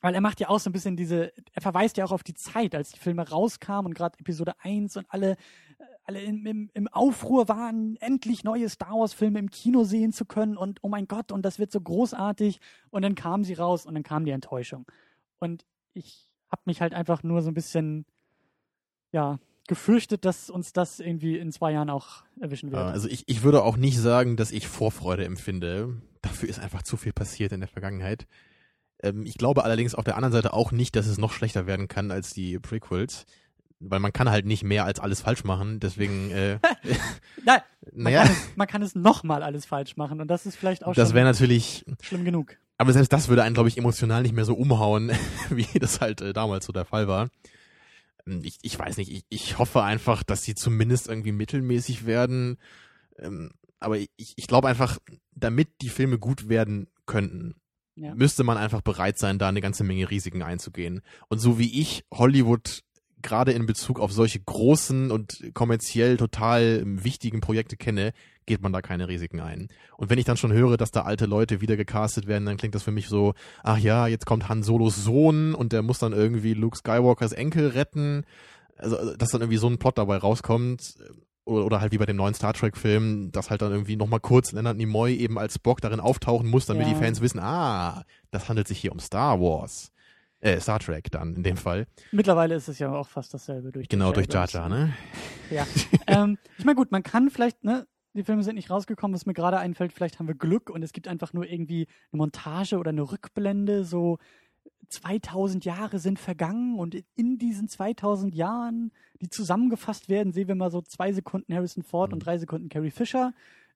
weil er macht ja auch so ein bisschen diese, er verweist ja auch auf die Zeit, als die Filme rauskamen und gerade Episode 1 und alle, äh, alle im, im, im Aufruhr waren, endlich neue Star Wars-Filme im Kino sehen zu können und oh mein Gott, und das wird so großartig. Und dann kamen sie raus und dann kam die Enttäuschung. Und ich habe mich halt einfach nur so ein bisschen, ja, gefürchtet, dass uns das irgendwie in zwei Jahren auch erwischen wird. Äh, Also ich, ich würde auch nicht sagen, dass ich Vorfreude empfinde. Dafür ist einfach zu viel passiert in der Vergangenheit. Ähm, ich glaube allerdings auf der anderen Seite auch nicht, dass es noch schlechter werden kann als die Prequels. Weil man kann halt nicht mehr als alles falsch machen. Deswegen, äh, Nein, man, naja, kann es, man kann es nochmal alles falsch machen und das ist vielleicht auch das wäre natürlich, schlimm genug. aber selbst das würde einen, glaube ich, emotional nicht mehr so umhauen, wie das halt äh, damals so der Fall war. Ähm, Ich, ich weiß nicht, ich, ich hoffe einfach, dass sie zumindest irgendwie mittelmäßig werden. Ähm, aber ich, ich glaube einfach, damit die Filme gut werden könnten, Ja. müsste man einfach bereit sein, da eine ganze Menge Risiken einzugehen. Und so wie ich Hollywood gerade in Bezug auf solche großen und kommerziell total ähm, wichtigen Projekte kenne, geht man da keine Risiken ein. Und wenn ich dann schon höre, dass da alte Leute wieder gecastet werden, dann klingt das für mich so, ach ja, jetzt kommt Han Solos Sohn und der muss dann irgendwie Luke Skywalkers Enkel retten. Also, also, dass dann irgendwie so ein Plot dabei rauskommt. Oder, halt wie bei dem neuen Star Trek-Film, dass halt dann irgendwie nochmal kurz Leonard Nimoy eben als Spock darin auftauchen muss, damit Ja. die Fans wissen, ah, das handelt sich hier um Star Wars. Äh, Star Trek dann in dem Fall. Mittlerweile ist es ja auch fast dasselbe durch Genau, durch Jar. Jar, ne? Ja. ähm, ich meine, gut, man kann vielleicht, ne, die Filme sind nicht rausgekommen, was mir gerade einfällt, vielleicht haben wir Glück und es gibt einfach nur irgendwie eine Montage oder eine Rückblende, so 2000 Jahre sind vergangen und in diesen 2000 Jahren, die zusammengefasst werden, sehen wir mal so zwei Sekunden Harrison Ford und drei Sekunden Carrie Fisher.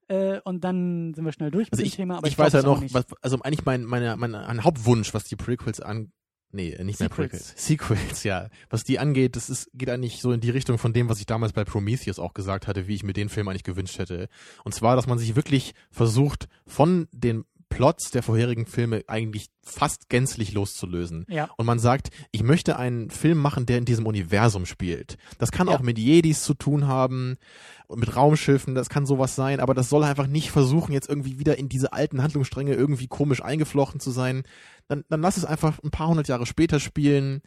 Äh, und dann sind wir schnell durch Also mit ich, dem Thema. Aber ich, ich, weiß ja noch, was, also eigentlich mein, meine, mein, ein Hauptwunsch, was die Prequels an, nee, nicht mehr. Prequels, Sequels, ja, was die angeht, das ist, geht eigentlich so in die Richtung von dem, was ich damals bei Prometheus auch gesagt hatte, wie ich mir den Film eigentlich gewünscht hätte. Und zwar, dass man sich wirklich versucht, von den Plots der vorherigen Filme eigentlich fast gänzlich loszulösen. Ja. Und man sagt, ich möchte einen Film machen, der in diesem Universum spielt. Das kann Ja. auch mit Jedis zu tun haben, und mit Raumschiffen, das kann sowas sein, aber das soll einfach nicht versuchen, jetzt irgendwie wieder in diese alten Handlungsstränge irgendwie komisch eingeflochten zu sein. Dann, dann lass es einfach ein paar hundert Jahre später spielen.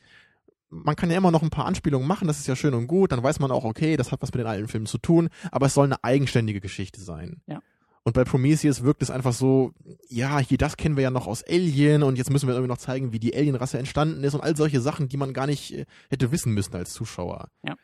Man kann ja immer noch ein paar Anspielungen machen, das ist ja schön und gut, dann weiß man auch, okay, das hat was mit den alten Filmen zu tun, aber es soll eine eigenständige Geschichte sein. Ja. Und bei Prometheus wirkt es einfach so, ja, hier, das kennen wir ja noch aus Alien und jetzt müssen wir irgendwie noch zeigen, wie die Alienrasse entstanden ist und all solche Sachen, die man gar nicht äh, hätte wissen müssen als Zuschauer. Ja.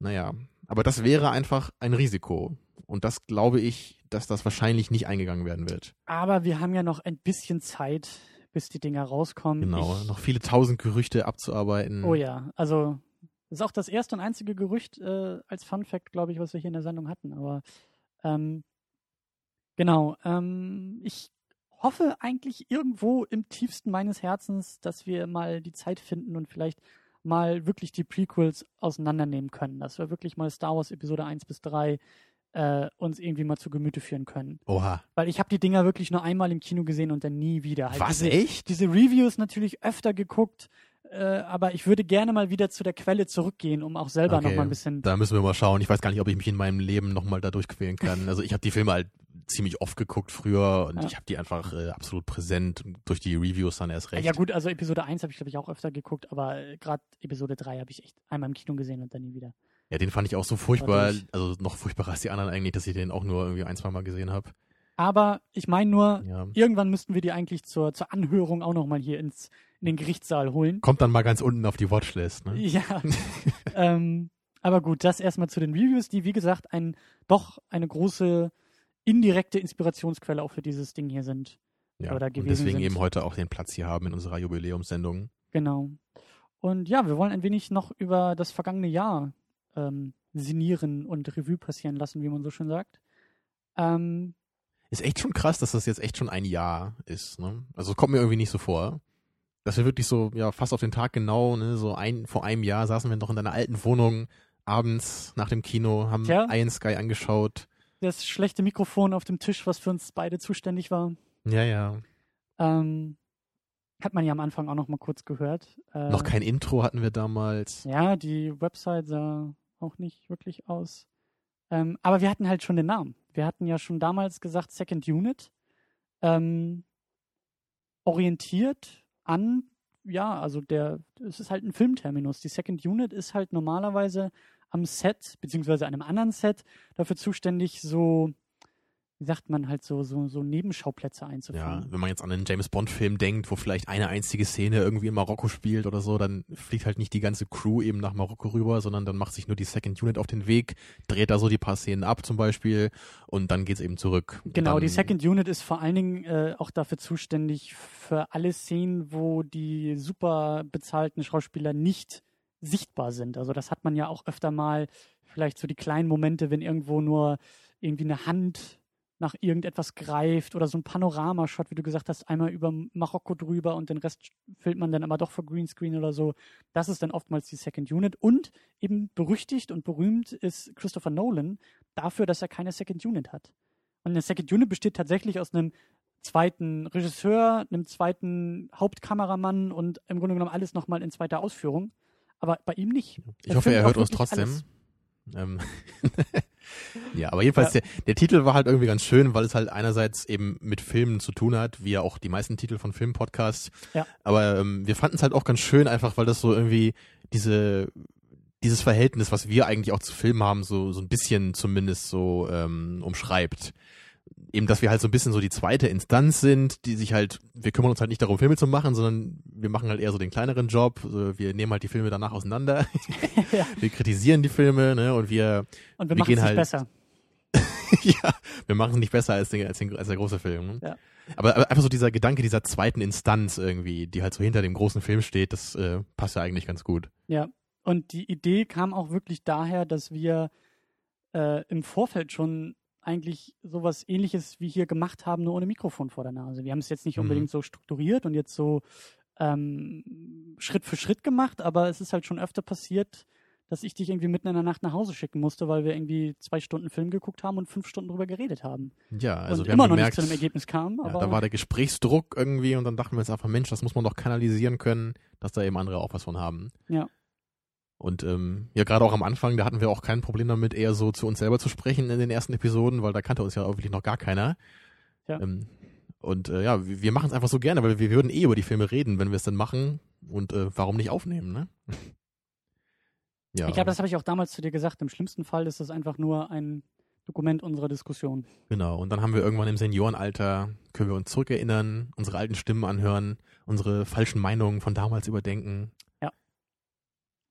Naja, aber das wäre einfach ein Risiko. Und das glaube ich, dass das wahrscheinlich nicht eingegangen werden wird. Aber wir haben ja noch ein bisschen Zeit, bis die Dinger rauskommen. Genau, Ich, noch viele tausend Gerüchte abzuarbeiten. Oh ja, also das ist auch das erste und einzige Gerücht äh, als Fun Fact, glaube ich, was wir hier in der Sendung hatten. Aber ähm, genau, ähm, ich hoffe eigentlich irgendwo im tiefsten meines Herzens, dass wir mal die Zeit finden und vielleicht mal wirklich die Prequels auseinandernehmen können. Dass wir wirklich mal Star Wars Episode 1 bis 3 äh, uns irgendwie mal zu Gemüte führen können. Oha. Weil ich habe die Dinger wirklich nur einmal im Kino gesehen und dann nie wieder. Halt Was, diese, echt? Diese Reviews natürlich öfter geguckt, äh, aber ich würde gerne mal wieder zu der Quelle zurückgehen, um auch selber Okay, noch mal ein bisschen. Da müssen wir mal schauen. Ich weiß gar nicht, ob ich mich in meinem Leben nochmal da durchquälen kann. Also ich habe die Filme halt ziemlich oft geguckt früher und Ja. ich habe die einfach äh, absolut präsent durch die Reviews dann erst recht. Ja gut, also Episode 1 habe ich glaube ich auch öfter geguckt, aber äh, gerade Episode 3 habe ich echt einmal im Kino gesehen und dann nie wieder. Ja, den fand ich auch so furchtbar, also noch furchtbarer als die anderen eigentlich, dass ich den auch nur irgendwie ein, zwei Mal gesehen habe. Aber ich meine nur, Ja. irgendwann müssten wir die eigentlich zur, zur Anhörung auch noch mal hier ins, in den Gerichtssaal holen. Kommt dann mal ganz unten auf die Watchlist, ne? Ja. ähm, aber gut, das erstmal zu den Reviews, die wie gesagt ein doch eine große indirekte Inspirationsquelle auch für dieses Ding hier sind. Ja. oder Und gewesen deswegen sind. eben heute auch den Platz hier haben in unserer Jubiläumssendung. Genau. Und ja, wir wollen ein wenig noch über das vergangene Jahr ähm, sinnieren und Revue passieren lassen, wie man so schön sagt. Ähm, Ist echt schon krass, dass das jetzt echt schon ein Jahr ist, ne? Also kommt mir irgendwie nicht so vor. Dass wir wirklich so, ja, fast auf den Tag genau, ne, so ein, vor einem Jahr saßen wir noch in deiner alten Wohnung abends nach dem Kino, haben Tja. Iron Sky angeschaut. das schlechte Mikrofon auf dem Tisch, was für uns beide zuständig war, Ja, ja. ähm, hat man ja am Anfang auch noch mal kurz gehört. Äh, Noch kein Intro hatten wir damals. Ja, die Website sah auch nicht wirklich aus. Ähm, aber wir hatten halt schon den Namen. Wir hatten ja schon damals gesagt Second Unit. Ähm, orientiert an, ja, also der, es ist halt ein Filmterminus. Die Second Unit ist halt normalerweise am Set, beziehungsweise einem anderen Set, dafür zuständig, so, wie sagt man halt, so, so, so Nebenschauplätze Ja, einzufangen. wenn man jetzt an einen James Bond Film denkt, wo vielleicht eine einzige Szene irgendwie in Marokko spielt oder so, dann fliegt halt nicht die ganze Crew eben nach Marokko rüber, sondern dann macht sich nur die Second Unit auf den Weg, dreht da so die paar Szenen ab zum Beispiel und dann geht's eben zurück. Genau, die Second Unit ist vor allen Dingen äh, auch dafür zuständig für alle Szenen, wo die super bezahlten Schauspieler nicht sichtbar sind. Also das hat man ja auch öfter mal, vielleicht so die kleinen Momente, wenn irgendwo nur irgendwie eine Hand nach irgendetwas greift oder so ein Panoramashot, wie du gesagt hast, einmal über Marokko drüber und den Rest filmt man dann aber doch vor Greenscreen oder so. Das ist dann oftmals die Second Unit. Und eben berüchtigt und berühmt ist Christopher Nolan dafür, dass er keine Second Unit hat. Und eine Second Unit besteht tatsächlich aus einem zweiten Regisseur, einem zweiten Hauptkameramann und im Grunde genommen alles nochmal in zweiter Ausführung. Aber bei ihm nicht. Ich Er hoffe, er hört uns trotzdem. Ähm ja, aber jedenfalls, Der, der Titel war halt irgendwie ganz schön, weil es halt einerseits eben mit Filmen zu tun hat, wie ja auch die meisten Titel von Filmpodcasts. Ja. Aber ähm, wir fanden es halt auch ganz schön, einfach weil das so irgendwie diese dieses Verhältnis, was wir eigentlich auch zu Filmen haben, so, so ein bisschen zumindest so ähm, umschreibt. Eben, dass wir halt so ein bisschen so die zweite Instanz sind, die sich halt, wir kümmern uns halt nicht darum, Filme zu machen, sondern wir machen halt eher so den kleineren Job. Also wir nehmen halt die Filme danach auseinander. Ja. Wir kritisieren die Filme, ne, und wir, Und wir, Wir machen gehen es nicht halt- besser. ja, wir machen es nicht besser als, den, als, den, als der große Film. Ne? Ja. Aber, aber einfach so dieser Gedanke dieser zweiten Instanz irgendwie, die halt so hinter dem großen Film steht, das äh, passt ja eigentlich ganz gut. Ja. Und die Idee kam auch wirklich daher, dass wir äh, im Vorfeld schon eigentlich sowas ähnliches wie hier gemacht haben, nur ohne Mikrofon vor der Nase. Wir haben es jetzt nicht Mhm. unbedingt so strukturiert und jetzt so ähm, Schritt für Schritt gemacht, aber es ist halt schon öfter passiert, dass ich dich irgendwie mitten in der Nacht nach Hause schicken musste, weil wir irgendwie zwei Stunden Film geguckt haben und fünf Stunden drüber geredet haben. Ja, also und wir immer haben noch gemerkt, nicht zu einem Ergebnis kam. ja, da war der Gesprächsdruck irgendwie und dann dachten wir uns einfach, Mensch, das muss man doch kanalisieren können, dass da eben andere auch was von haben. Ja. Und ähm, ja, gerade auch am Anfang, da hatten wir auch kein Problem damit, eher so zu uns selber zu sprechen in den ersten Episoden, weil da kannte uns ja auch wirklich noch gar keiner. Ja. Ähm, und äh, ja, wir, wir machen es einfach so gerne, weil wir würden eh über die Filme reden, wenn wir es dann machen. Und äh, warum nicht aufnehmen, ne? ja. ich glaube, das habe ich auch damals zu dir gesagt. Im schlimmsten Fall ist das einfach nur ein Dokument unserer Diskussion. Genau. Und dann haben wir irgendwann im Seniorenalter, können wir uns zurückerinnern, unsere alten Stimmen anhören, unsere falschen Meinungen von damals überdenken.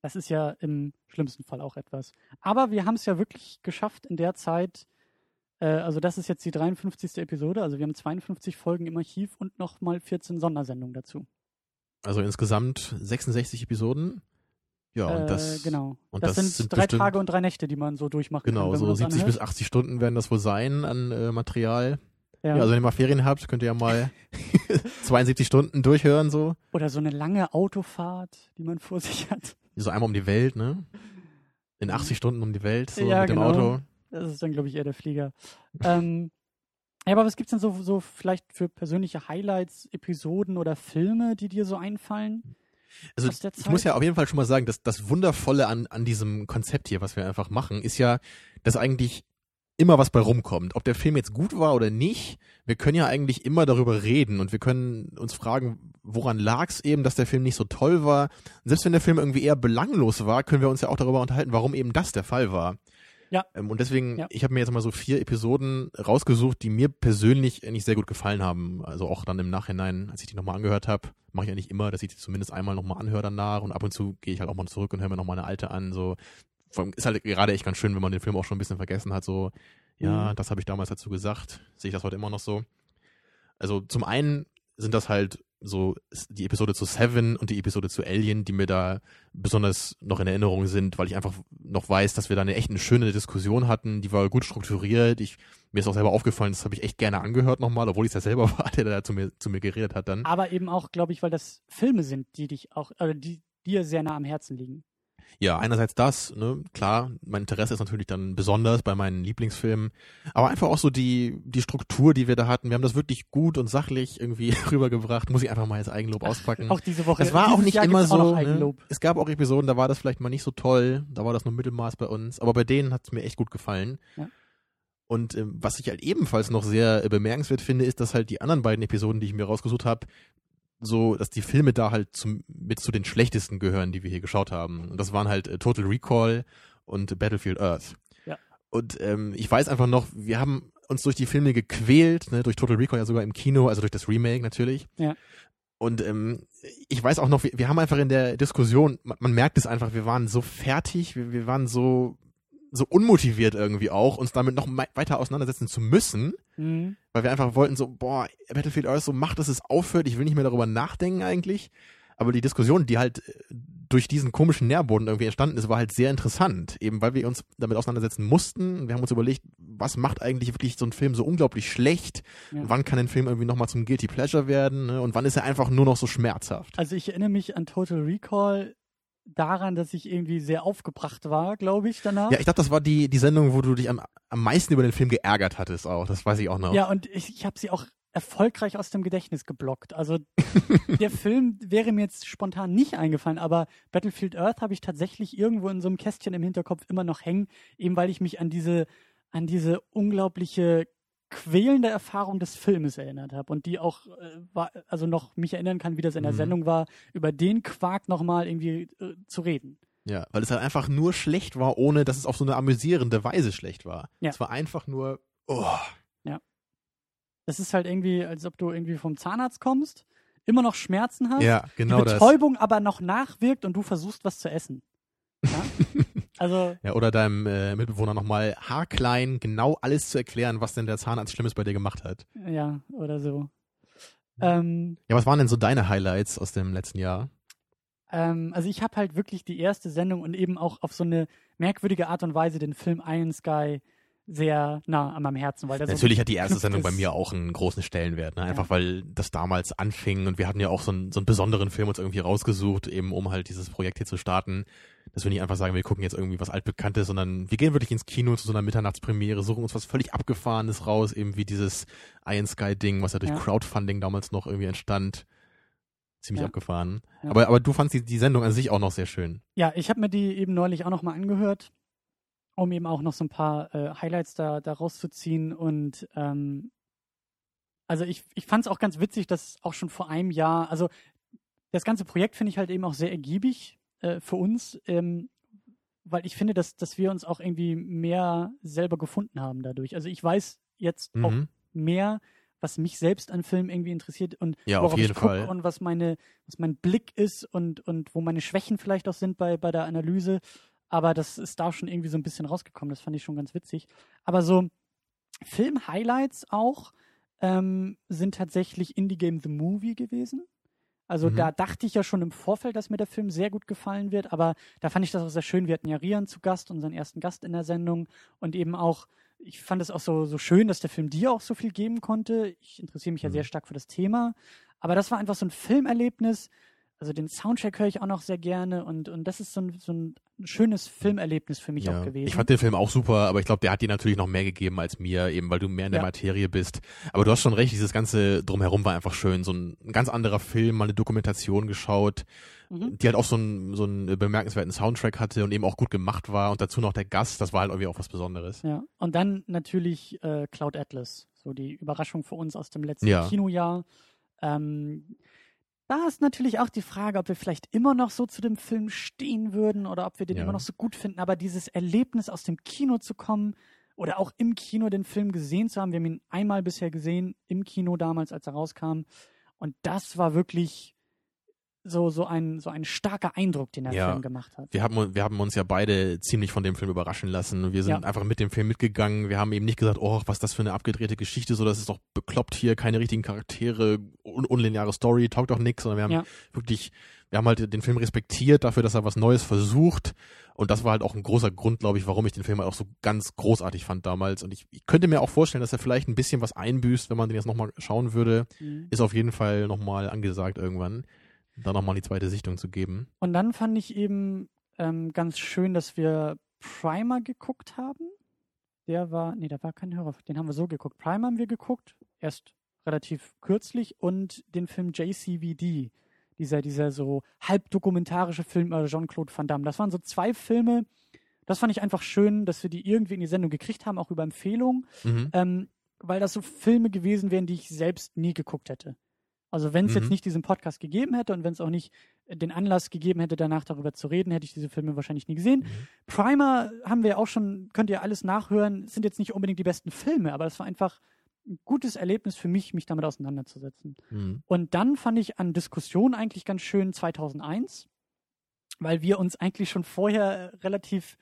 Das ist ja im schlimmsten Fall auch etwas. Aber wir haben es ja wirklich geschafft in der Zeit, äh, also das ist jetzt die 53. Episode, also wir haben 52 Folgen im Archiv und nochmal 14 Sondersendungen dazu. Also insgesamt 66 Episoden. Ja, und äh, das, genau. und das, das sind, sind drei bestimmt- Tage und drei Nächte, die man so durchmachen kann. genau, wenn so man das 70 bis anhört. 80 Stunden werden das wohl sein an äh, Material. Ja. Ja. also wenn ihr mal Ferien habt, könnt ihr ja mal 72 Stunden durchhören so. Oder so eine lange Autofahrt, die man vor sich hat. So einmal um die Welt, ne? In 80 Stunden um die Welt, so Ja, mit dem genau. Auto. Das ist dann, glaube ich, eher der Flieger. ähm, ja, aber was gibt's denn so, so vielleicht für persönliche Highlights, Episoden oder Filme, die dir so einfallen? Also ich muss ja auf jeden Fall schon mal sagen, dass das Wundervolle an, an diesem Konzept hier, was wir einfach machen, ist ja, dass eigentlich immer was bei rumkommt. Ob der Film jetzt gut war oder nicht, wir können ja eigentlich immer darüber reden und wir können uns fragen, woran lag es eben, dass der Film nicht so toll war. Und selbst wenn der Film irgendwie eher belanglos war, können wir uns ja auch darüber unterhalten, warum eben das der Fall war. Ja. Ähm, und deswegen, Ja. ich habe mir jetzt mal so vier Episoden rausgesucht, die mir persönlich eigentlich sehr gut gefallen haben. Also auch dann im Nachhinein, als ich die nochmal angehört habe, mache ich eigentlich immer, dass ich die zumindest einmal nochmal anhöre danach und ab und zu gehe ich halt auch mal zurück und höre mir nochmal eine alte an. So Vor allem ist halt gerade echt ganz schön, wenn man den Film auch schon ein bisschen vergessen hat. So, ja, Mhm. das habe ich damals dazu gesagt. Sehe ich das heute immer noch so. Also zum einen sind das halt so die Episode zu Seven und die Episode zu Alien, die mir da besonders noch in Erinnerung sind, weil ich einfach noch weiß, dass wir da eine echt eine schöne Diskussion hatten, die war gut strukturiert. Ich, mir ist auch selber aufgefallen, das habe ich echt gerne angehört nochmal, obwohl ich es ja selber war, der da zu mir, zu mir geredet hat dann. Aber eben auch, glaube ich, weil das Filme sind, die dich auch, oder die dir sehr nah am Herzen liegen. Ja, einerseits das, ne, klar, mein Interesse ist natürlich dann besonders bei meinen Lieblingsfilmen, aber einfach auch so die, die Struktur, die wir da hatten. Wir haben das wirklich gut und sachlich irgendwie rübergebracht, muss ich einfach mal als Eigenlob auspacken. Auch diese Woche. Es war auch nicht Jahr immer so. Ne? Eigenlob. Es gab auch Episoden, da war das vielleicht mal nicht so toll, da war das nur Mittelmaß bei uns, aber bei denen hat es mir echt gut gefallen. Ja. Und ähm, was ich halt ebenfalls noch sehr äh, bemerkenswert finde, ist, dass halt die anderen beiden Episoden, die ich mir rausgesucht habe, so, dass die Filme da halt zum, mit zu den schlechtesten gehören, die wir hier geschaut haben. Und das waren halt äh, Total Recall und Battlefield Earth. Ja. Und ähm, ich weiß einfach noch, wir haben uns durch die Filme gequält, ne, durch Total Recall ja sogar im Kino, also durch das Remake natürlich. Ja. Und ähm, ich weiß auch noch, wir, wir haben einfach in der Diskussion, man, man merkt es einfach, wir waren so fertig, wir, wir waren so so unmotiviert irgendwie auch, uns damit noch weiter auseinandersetzen zu müssen, Mhm. weil wir einfach wollten so, boah, Battlefield Earth, so macht, dass es aufhört, ich will nicht mehr darüber nachdenken eigentlich. Aber die Diskussion, die halt äh, durch diesen komischen Nährboden irgendwie entstanden ist, war halt sehr interessant. Eben weil wir uns damit auseinandersetzen mussten. Wir haben uns überlegt, was macht eigentlich wirklich so ein Film so unglaublich schlecht? Ja. Wann kann ein Film irgendwie nochmal zum Guilty Pleasure werden? Ne? Und wann ist er einfach nur noch so schmerzhaft? Also ich erinnere mich an Total Recall daran, dass ich irgendwie sehr aufgebracht war, glaube ich, danach. Ja, ich glaube, das war die, die Sendung, wo du dich am, am meisten über den Film geärgert hattest auch. Das weiß ich auch noch. Ja, und ich, ich habe sie auch erfolgreich aus dem Gedächtnis geblockt. Also der Film wäre mir jetzt spontan nicht eingefallen, aber Battlefield Earth habe ich tatsächlich irgendwo in so einem Kästchen im Hinterkopf immer noch hängen, eben weil ich mich an diese, an diese unglaubliche quälende Erfahrung des Filmes erinnert habe und die auch äh, war, also noch mich erinnern kann, wie das in der Mhm. Sendung war, über den Quark nochmal irgendwie äh, zu reden. Ja, weil es halt einfach nur schlecht war, ohne dass es auf so eine amüsierende Weise schlecht war. Ja. Es war einfach nur, oh. Das ist halt irgendwie, als ob du irgendwie vom Zahnarzt kommst, immer noch Schmerzen hast, Ja, genau die das. Betäubung aber noch nachwirkt und du versuchst, was zu essen. Ja? also, Ja, oder deinem äh, Mitbewohner nochmal haarklein genau alles zu erklären, was denn der Zahnarzt Schlimmes bei dir gemacht hat. ja, oder so. Ähm, Ja, was waren denn so deine Highlights aus dem letzten Jahr? ähm, also ich habe halt wirklich die erste Sendung und eben auch auf so eine merkwürdige Art und Weise den Film Iron Sky sehr nah an meinem Herzen, weil Natürlich so hat die erste Sendung bei ist. mir auch einen großen Stellenwert, ne? einfach Ja. weil das damals anfing und wir hatten ja auch so einen, so einen besonderen Film uns irgendwie rausgesucht, eben um halt dieses Projekt hier zu starten, dass wir nicht einfach sagen, wir gucken jetzt irgendwie was altbekanntes, sondern wir gehen wirklich ins Kino zu so einer Mitternachtspremiere, suchen uns was völlig abgefahrenes raus, eben wie dieses Iron Sky Ding, was ja durch Ja. Crowdfunding damals noch irgendwie entstand. Ziemlich Ja. abgefahren. Ja. Aber, aber du fandst die, die Sendung an sich auch noch sehr schön. Ja, ich habe mir die eben neulich auch nochmal angehört, um eben auch noch so ein paar äh, Highlights da, da rauszuziehen. Und ähm, also ich, ich fand es auch ganz witzig, dass auch schon vor einem Jahr, also das ganze Projekt finde ich halt eben auch sehr ergiebig äh, für uns, ähm, weil ich finde, dass, dass wir uns auch irgendwie mehr selber gefunden haben dadurch. Also ich weiß jetzt auch Mhm. mehr, was mich selbst an Filmen irgendwie interessiert und Ja, auf worauf ich guck Fall. und was meine, was mein Blick ist und, und wo meine Schwächen vielleicht auch sind bei, bei der Analyse. Aber das ist da schon irgendwie so ein bisschen rausgekommen. Das fand ich schon ganz witzig. Aber so Film-Highlights auch ähm, sind tatsächlich Indie Game The Movie gewesen. Also Mhm. da dachte ich ja schon im Vorfeld, dass mir der Film sehr gut gefallen wird, aber da fand ich das auch sehr schön. Wir hatten ja Rian zu Gast, unseren ersten Gast in der Sendung und eben auch ich fand es auch so, so schön, dass der Film dir auch so viel geben konnte. Ich interessiere mich ja Mhm. sehr stark für das Thema. Aber das war einfach so ein Filmerlebnis. Also den Soundtrack höre ich auch noch sehr gerne und, und das ist so ein, so ein schönes Filmerlebnis für mich Ja. auch gewesen. Ich fand den Film auch super, aber ich glaube, der hat dir natürlich noch mehr gegeben als mir, eben weil du mehr in der Ja. Materie bist. Aber du hast schon recht, dieses ganze drumherum war einfach schön. So ein, ein ganz anderer Film, mal eine Dokumentation geschaut, Mhm. die halt auch so einen, so einen bemerkenswerten Soundtrack hatte und eben auch gut gemacht war und dazu noch der Gast, das war halt irgendwie auch was Besonderes. Ja, und dann natürlich äh, Cloud Atlas, so die Überraschung für uns aus dem letzten Ja. Kinojahr. Ähm, da ist natürlich auch die Frage, ob wir vielleicht immer noch so zu dem Film stehen würden oder ob wir den Ja. immer noch so gut finden. Aber dieses Erlebnis aus dem Kino zu kommen oder auch im Kino den Film gesehen zu haben, wir haben ihn einmal bisher gesehen, im Kino damals, als er rauskam. Und das war wirklich so, so, ein, so ein starker Eindruck, den der Ja. Film gemacht hat. Wir haben, wir haben uns ja beide ziemlich von dem Film überraschen lassen. Wir sind Ja. einfach mit dem Film mitgegangen. Wir haben eben nicht gesagt, oh, was ist das für eine abgedrehte Geschichte, so das ist doch bekloppt hier, keine richtigen Charaktere, un unlineare Story, taugt doch nix, sondern wir haben Ja. wirklich, wir haben halt den Film respektiert dafür, dass er was Neues versucht. Und das war halt auch ein großer Grund, glaube ich, warum ich den Film halt auch so ganz großartig fand damals. Und ich, ich könnte mir auch vorstellen, dass er vielleicht ein bisschen was einbüßt, wenn man den jetzt nochmal schauen würde. Mhm. Ist auf jeden Fall nochmal angesagt irgendwann, da nochmal die zweite Sichtung zu geben. Und dann fand ich eben ähm, ganz schön, dass wir Primer geguckt haben. Der war, nee, der war kein Hörer, den haben wir so geguckt. Primer haben wir geguckt, erst relativ kürzlich und den Film JCVD, dieser, dieser so halbdokumentarische Film über Jean-Claude Van Damme. Das waren so zwei Filme, das fand ich einfach schön, dass wir die irgendwie in die Sendung gekriegt haben, auch über Empfehlungen, Mhm. ähm, weil das so Filme gewesen wären, die ich selbst nie geguckt hätte. Also wenn es Mhm. jetzt nicht diesen Podcast gegeben hätte und wenn es auch nicht äh, den Anlass gegeben hätte, danach darüber zu reden, hätte ich diese Filme wahrscheinlich nie gesehen. Mhm. Primer haben wir auch schon, könnt ihr alles nachhören, sind jetzt nicht unbedingt die besten Filme, aber es war einfach ein gutes Erlebnis für mich, mich damit auseinanderzusetzen. Mhm. Und dann fand ich an Diskussion eigentlich ganz schön 2001, weil wir uns eigentlich schon vorher relativ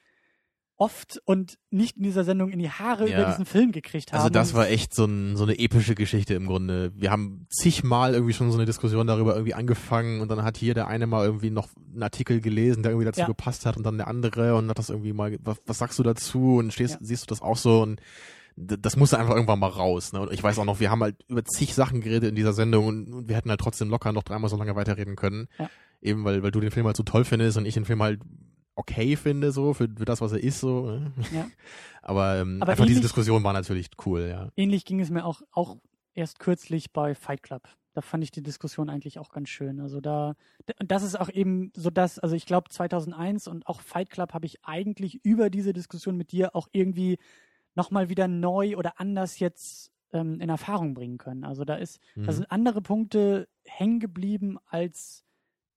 oft und nicht in dieser Sendung in die Haare Ja. über diesen Film gekriegt haben. Also das war echt so, ein, so eine epische Geschichte im Grunde. Wir haben zigmal irgendwie schon so eine Diskussion darüber irgendwie angefangen und dann hat hier der eine mal irgendwie noch einen Artikel gelesen, der irgendwie dazu Ja. gepasst hat und dann der andere und hat das irgendwie mal, was, was sagst du dazu und stehst, Ja. siehst du das auch so und das musste einfach irgendwann mal raus. Ne? Und ich weiß auch noch, wir haben halt über zig Sachen geredet in dieser Sendung und, und wir hätten halt trotzdem locker noch dreimal so lange weiterreden können. Ja. Eben weil, weil du den Film halt so toll findest und ich den Film halt okay finde, so, für, für das, was er ist, so. Ne? Ja. Aber, ähm, Aber einfach diese ähnlich- Diskussion war natürlich cool, ja. ähnlich ging es mir auch, auch erst kürzlich bei Fight Club. Da fand ich die Diskussion eigentlich auch ganz schön. Also da, das ist auch eben so das, also ich glaube 2001 und auch Fight Club habe ich eigentlich über diese Diskussion mit dir auch irgendwie nochmal wieder neu oder anders jetzt ähm, in Erfahrung bringen können. Also da ist, da Mhm. sind andere Punkte hängen geblieben, als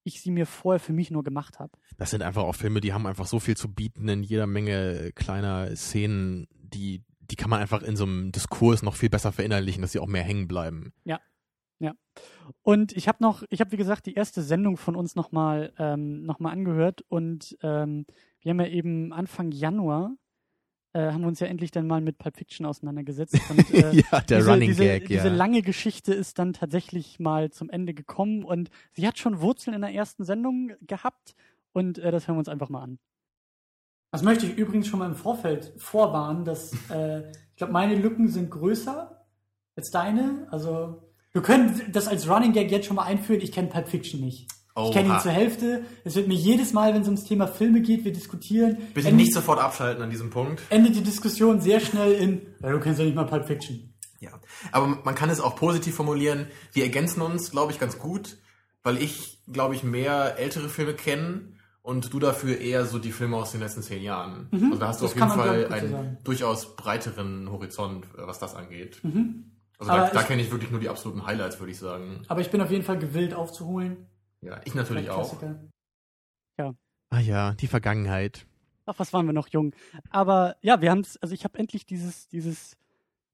ich sie mir vorher für mich nur gemacht habe. Das sind einfach auch Filme, die haben einfach so viel zu bieten in jeder Menge kleiner Szenen, die, die kann man einfach in so einem Diskurs noch viel besser verinnerlichen, dass sie auch mehr hängen bleiben. Und ich habe noch, ich habe wie gesagt die erste Sendung von uns nochmal ähm, noch mal angehört und ähm, wir haben ja eben Anfang Januar äh, haben wir uns ja endlich dann mal mit Pulp Fiction auseinandergesetzt. Und, äh, ja, der diese, Running diese, Gag, ja. Diese lange Geschichte ist dann tatsächlich mal zum Ende gekommen und sie hat schon Wurzeln in der ersten Sendung gehabt und äh, das hören wir uns einfach mal an. Das möchte ich übrigens schon mal im Vorfeld vorwarnen, dass äh, ich glaube, meine Lücken sind größer als deine. Also wir können das als Running Gag jetzt schon mal einführen. Ich kenne Pulp Fiction nicht. Ich kenne ihn Oha. zur Hälfte. Es wird mir jedes Mal, wenn es ums Thema Filme geht, wir diskutieren. Bitte endet- nicht sofort abschalten an diesem Punkt. endet die Diskussion sehr schnell in, ja, du kennst ja nicht mal Pulp Fiction. Ja, aber man kann es auch positiv formulieren. Wir ergänzen uns, glaube ich, ganz gut, weil ich, glaube ich, mehr ältere Filme kenne und du dafür eher so die Filme aus den letzten zehn Jahren. Also da hast du Mhm. Das auf jeden Fall einen sagen. durchaus breiteren Horizont, was das angeht. Mhm. Also Aber da, da kenne ich wirklich nur die absoluten Highlights, würde ich sagen. Aber ich bin auf jeden Fall gewillt aufzuholen. Ja, ich natürlich auch. Klassiker. Ah ja, die Vergangenheit. Ach, was waren wir noch jung. Aber ja, wir haben es, also ich habe endlich dieses, dieses,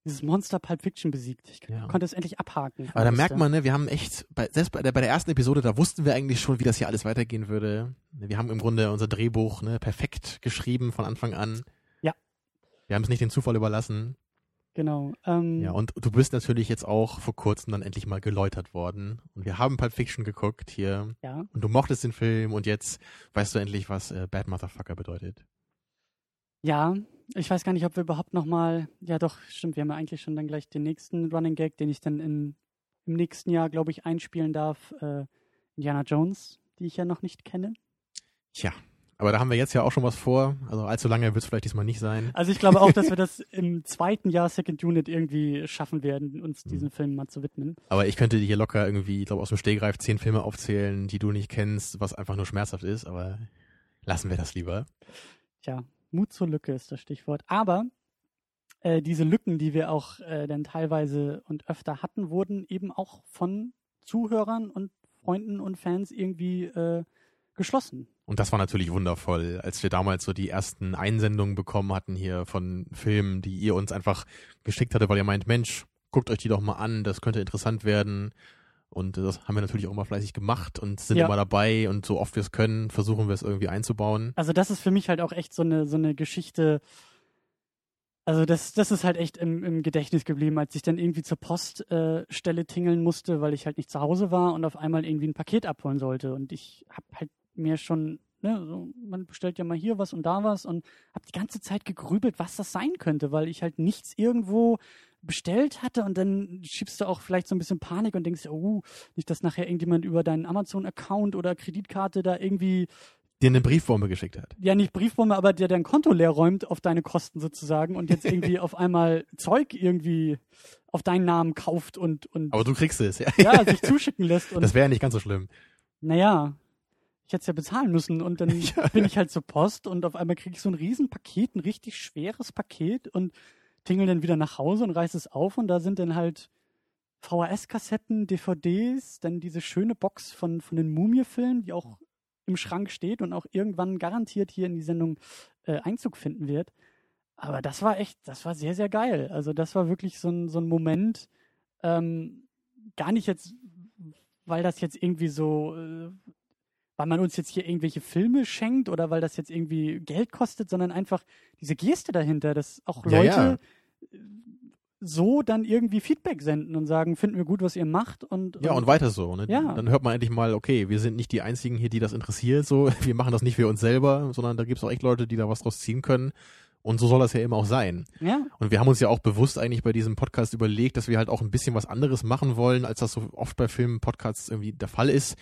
dieses Monster Pulp Fiction besiegt. Ich Ja. konnte es endlich abhaken. Aber da merkt man, ne, wir haben echt, bei, selbst bei der, bei der ersten Episode, da wussten wir eigentlich schon, wie das hier alles weitergehen würde. Wir haben im Grunde unser Drehbuch ne, perfekt geschrieben von Anfang an. Ja. Wir haben es nicht den Zufall überlassen. Genau. Ähm, Ja, und du bist natürlich jetzt auch vor kurzem dann endlich mal geläutert worden. Und wir haben Pulp Fiction geguckt hier. ja. Und du mochtest den Film und jetzt weißt du endlich, was äh, Bad Motherfucker bedeutet. Ja, ich weiß gar nicht, ob wir überhaupt nochmal, ja doch, stimmt, wir haben ja eigentlich schon dann gleich den nächsten Running Gag, den ich dann in, im nächsten Jahr, glaube ich, einspielen darf. Äh, Indiana Jones, die ich ja noch nicht kenne. Tja, aber da haben wir jetzt ja auch schon was vor. Also allzu lange wird es vielleicht diesmal nicht sein. Also ich glaube auch, dass wir das im zweiten Jahr Second Unit irgendwie schaffen werden, uns diesen mhm. Film mal zu widmen. Aber ich könnte dir hier locker irgendwie, ich glaube, aus dem Stehgreif zehn Filme aufzählen, die du nicht kennst, was einfach nur schmerzhaft ist, aber lassen wir das lieber. Tja, Mut zur Lücke ist das Stichwort. Aber äh, diese Lücken, die wir auch äh, dann teilweise und öfter hatten, wurden eben auch von Zuhörern und Freunden und Fans irgendwie äh, geschlossen. Und das war natürlich wundervoll, als wir damals so die ersten Einsendungen bekommen hatten hier von Filmen, die ihr uns einfach geschickt hatte, weil ihr meint, Mensch, guckt euch die doch mal an, das könnte interessant werden. Und das haben wir natürlich auch mal fleißig gemacht und sind ja. immer dabei und so oft wir es können, versuchen wir es irgendwie einzubauen. Also das ist für mich halt auch echt so eine, so eine Geschichte. Also das, das ist halt echt im, im Gedächtnis geblieben, als ich dann irgendwie zur Poststelle äh, tingeln musste, weil ich halt nicht zu Hause war und auf einmal irgendwie ein Paket abholen sollte. Und ich habe halt mir schon, ne, so, man bestellt ja mal hier was und da was und habe die ganze Zeit gegrübelt, was das sein könnte, weil ich halt nichts irgendwo bestellt hatte und dann schiebst du auch vielleicht so ein bisschen Panik und denkst, oh, nicht, dass nachher irgendjemand über deinen Amazon-Account oder Kreditkarte da irgendwie dir eine Briefbombe geschickt hat. Ja, nicht Briefbombe, aber der dein Konto leer räumt auf deine Kosten sozusagen und jetzt irgendwie auf einmal Zeug irgendwie auf deinen Namen kauft und und Aber du kriegst es, ja. Ja, sich zuschicken lässt und Das wäre ja nicht ganz so schlimm. Naja, ich hätte es ja bezahlen müssen und dann ja. bin ich halt zur Post und auf einmal kriege ich so ein Riesenpaket, ein richtig schweres Paket und tingel dann wieder nach Hause und reiß es auf und da sind dann halt VHS-Kassetten, DVDs, dann diese schöne Box von, von den Mumie-Filmen, die auch im Schrank steht und auch irgendwann garantiert hier in die Sendung äh, Einzug finden wird. Aber das war echt, das war sehr, sehr geil. Also das war wirklich so ein, so ein Moment, ähm, gar nicht jetzt, weil das jetzt irgendwie so, äh, weil man uns jetzt hier irgendwelche Filme schenkt oder weil das jetzt irgendwie Geld kostet, sondern einfach diese Geste dahinter, dass auch Leute ja, ja. so dann irgendwie Feedback senden und sagen, finden wir gut, was ihr macht und, und ja und weiter so. Ne? Ja. Dann hört man endlich mal, okay, wir sind nicht die einzigen hier, die das interessiert, so wir machen das nicht für uns selber, sondern da gibt es auch echt Leute, die da was draus ziehen können. Und so soll das ja immer auch sein. Ja. Und wir haben uns ja auch bewusst eigentlich bei diesem Podcast überlegt, dass wir halt auch ein bisschen was anderes machen wollen, als das so oft bei Filmen, Podcasts irgendwie der Fall ist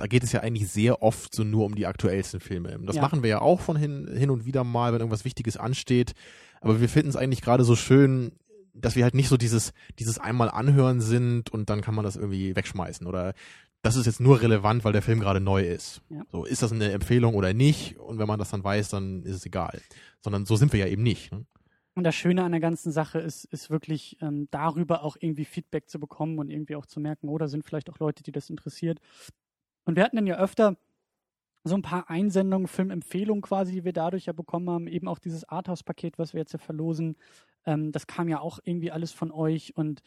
da geht es ja eigentlich sehr oft so nur um die aktuellsten Filme. Das ja. machen wir ja auch von hin, hin und wieder mal, wenn irgendwas Wichtiges ansteht. Aber wir finden es eigentlich gerade so schön, dass wir halt nicht so dieses, dieses einmal anhören sind und dann kann man das irgendwie wegschmeißen oder das ist jetzt nur relevant, weil der Film gerade neu ist. Ja. So, ist das eine Empfehlung oder nicht? Und wenn man das dann weiß, dann ist es egal. Sondern so sind wir ja eben nicht. Ne? Und das Schöne an der ganzen Sache ist, ist wirklich ähm, darüber auch irgendwie Feedback zu bekommen und irgendwie auch zu merken, oder oh, sind vielleicht auch Leute, die das interessiert. Und wir hatten dann ja öfter so ein paar Einsendungen, Filmempfehlungen quasi, die wir dadurch ja bekommen haben. Eben auch dieses Arthouse-Paket, was wir jetzt ja verlosen. Ähm, das kam ja auch irgendwie alles von euch und,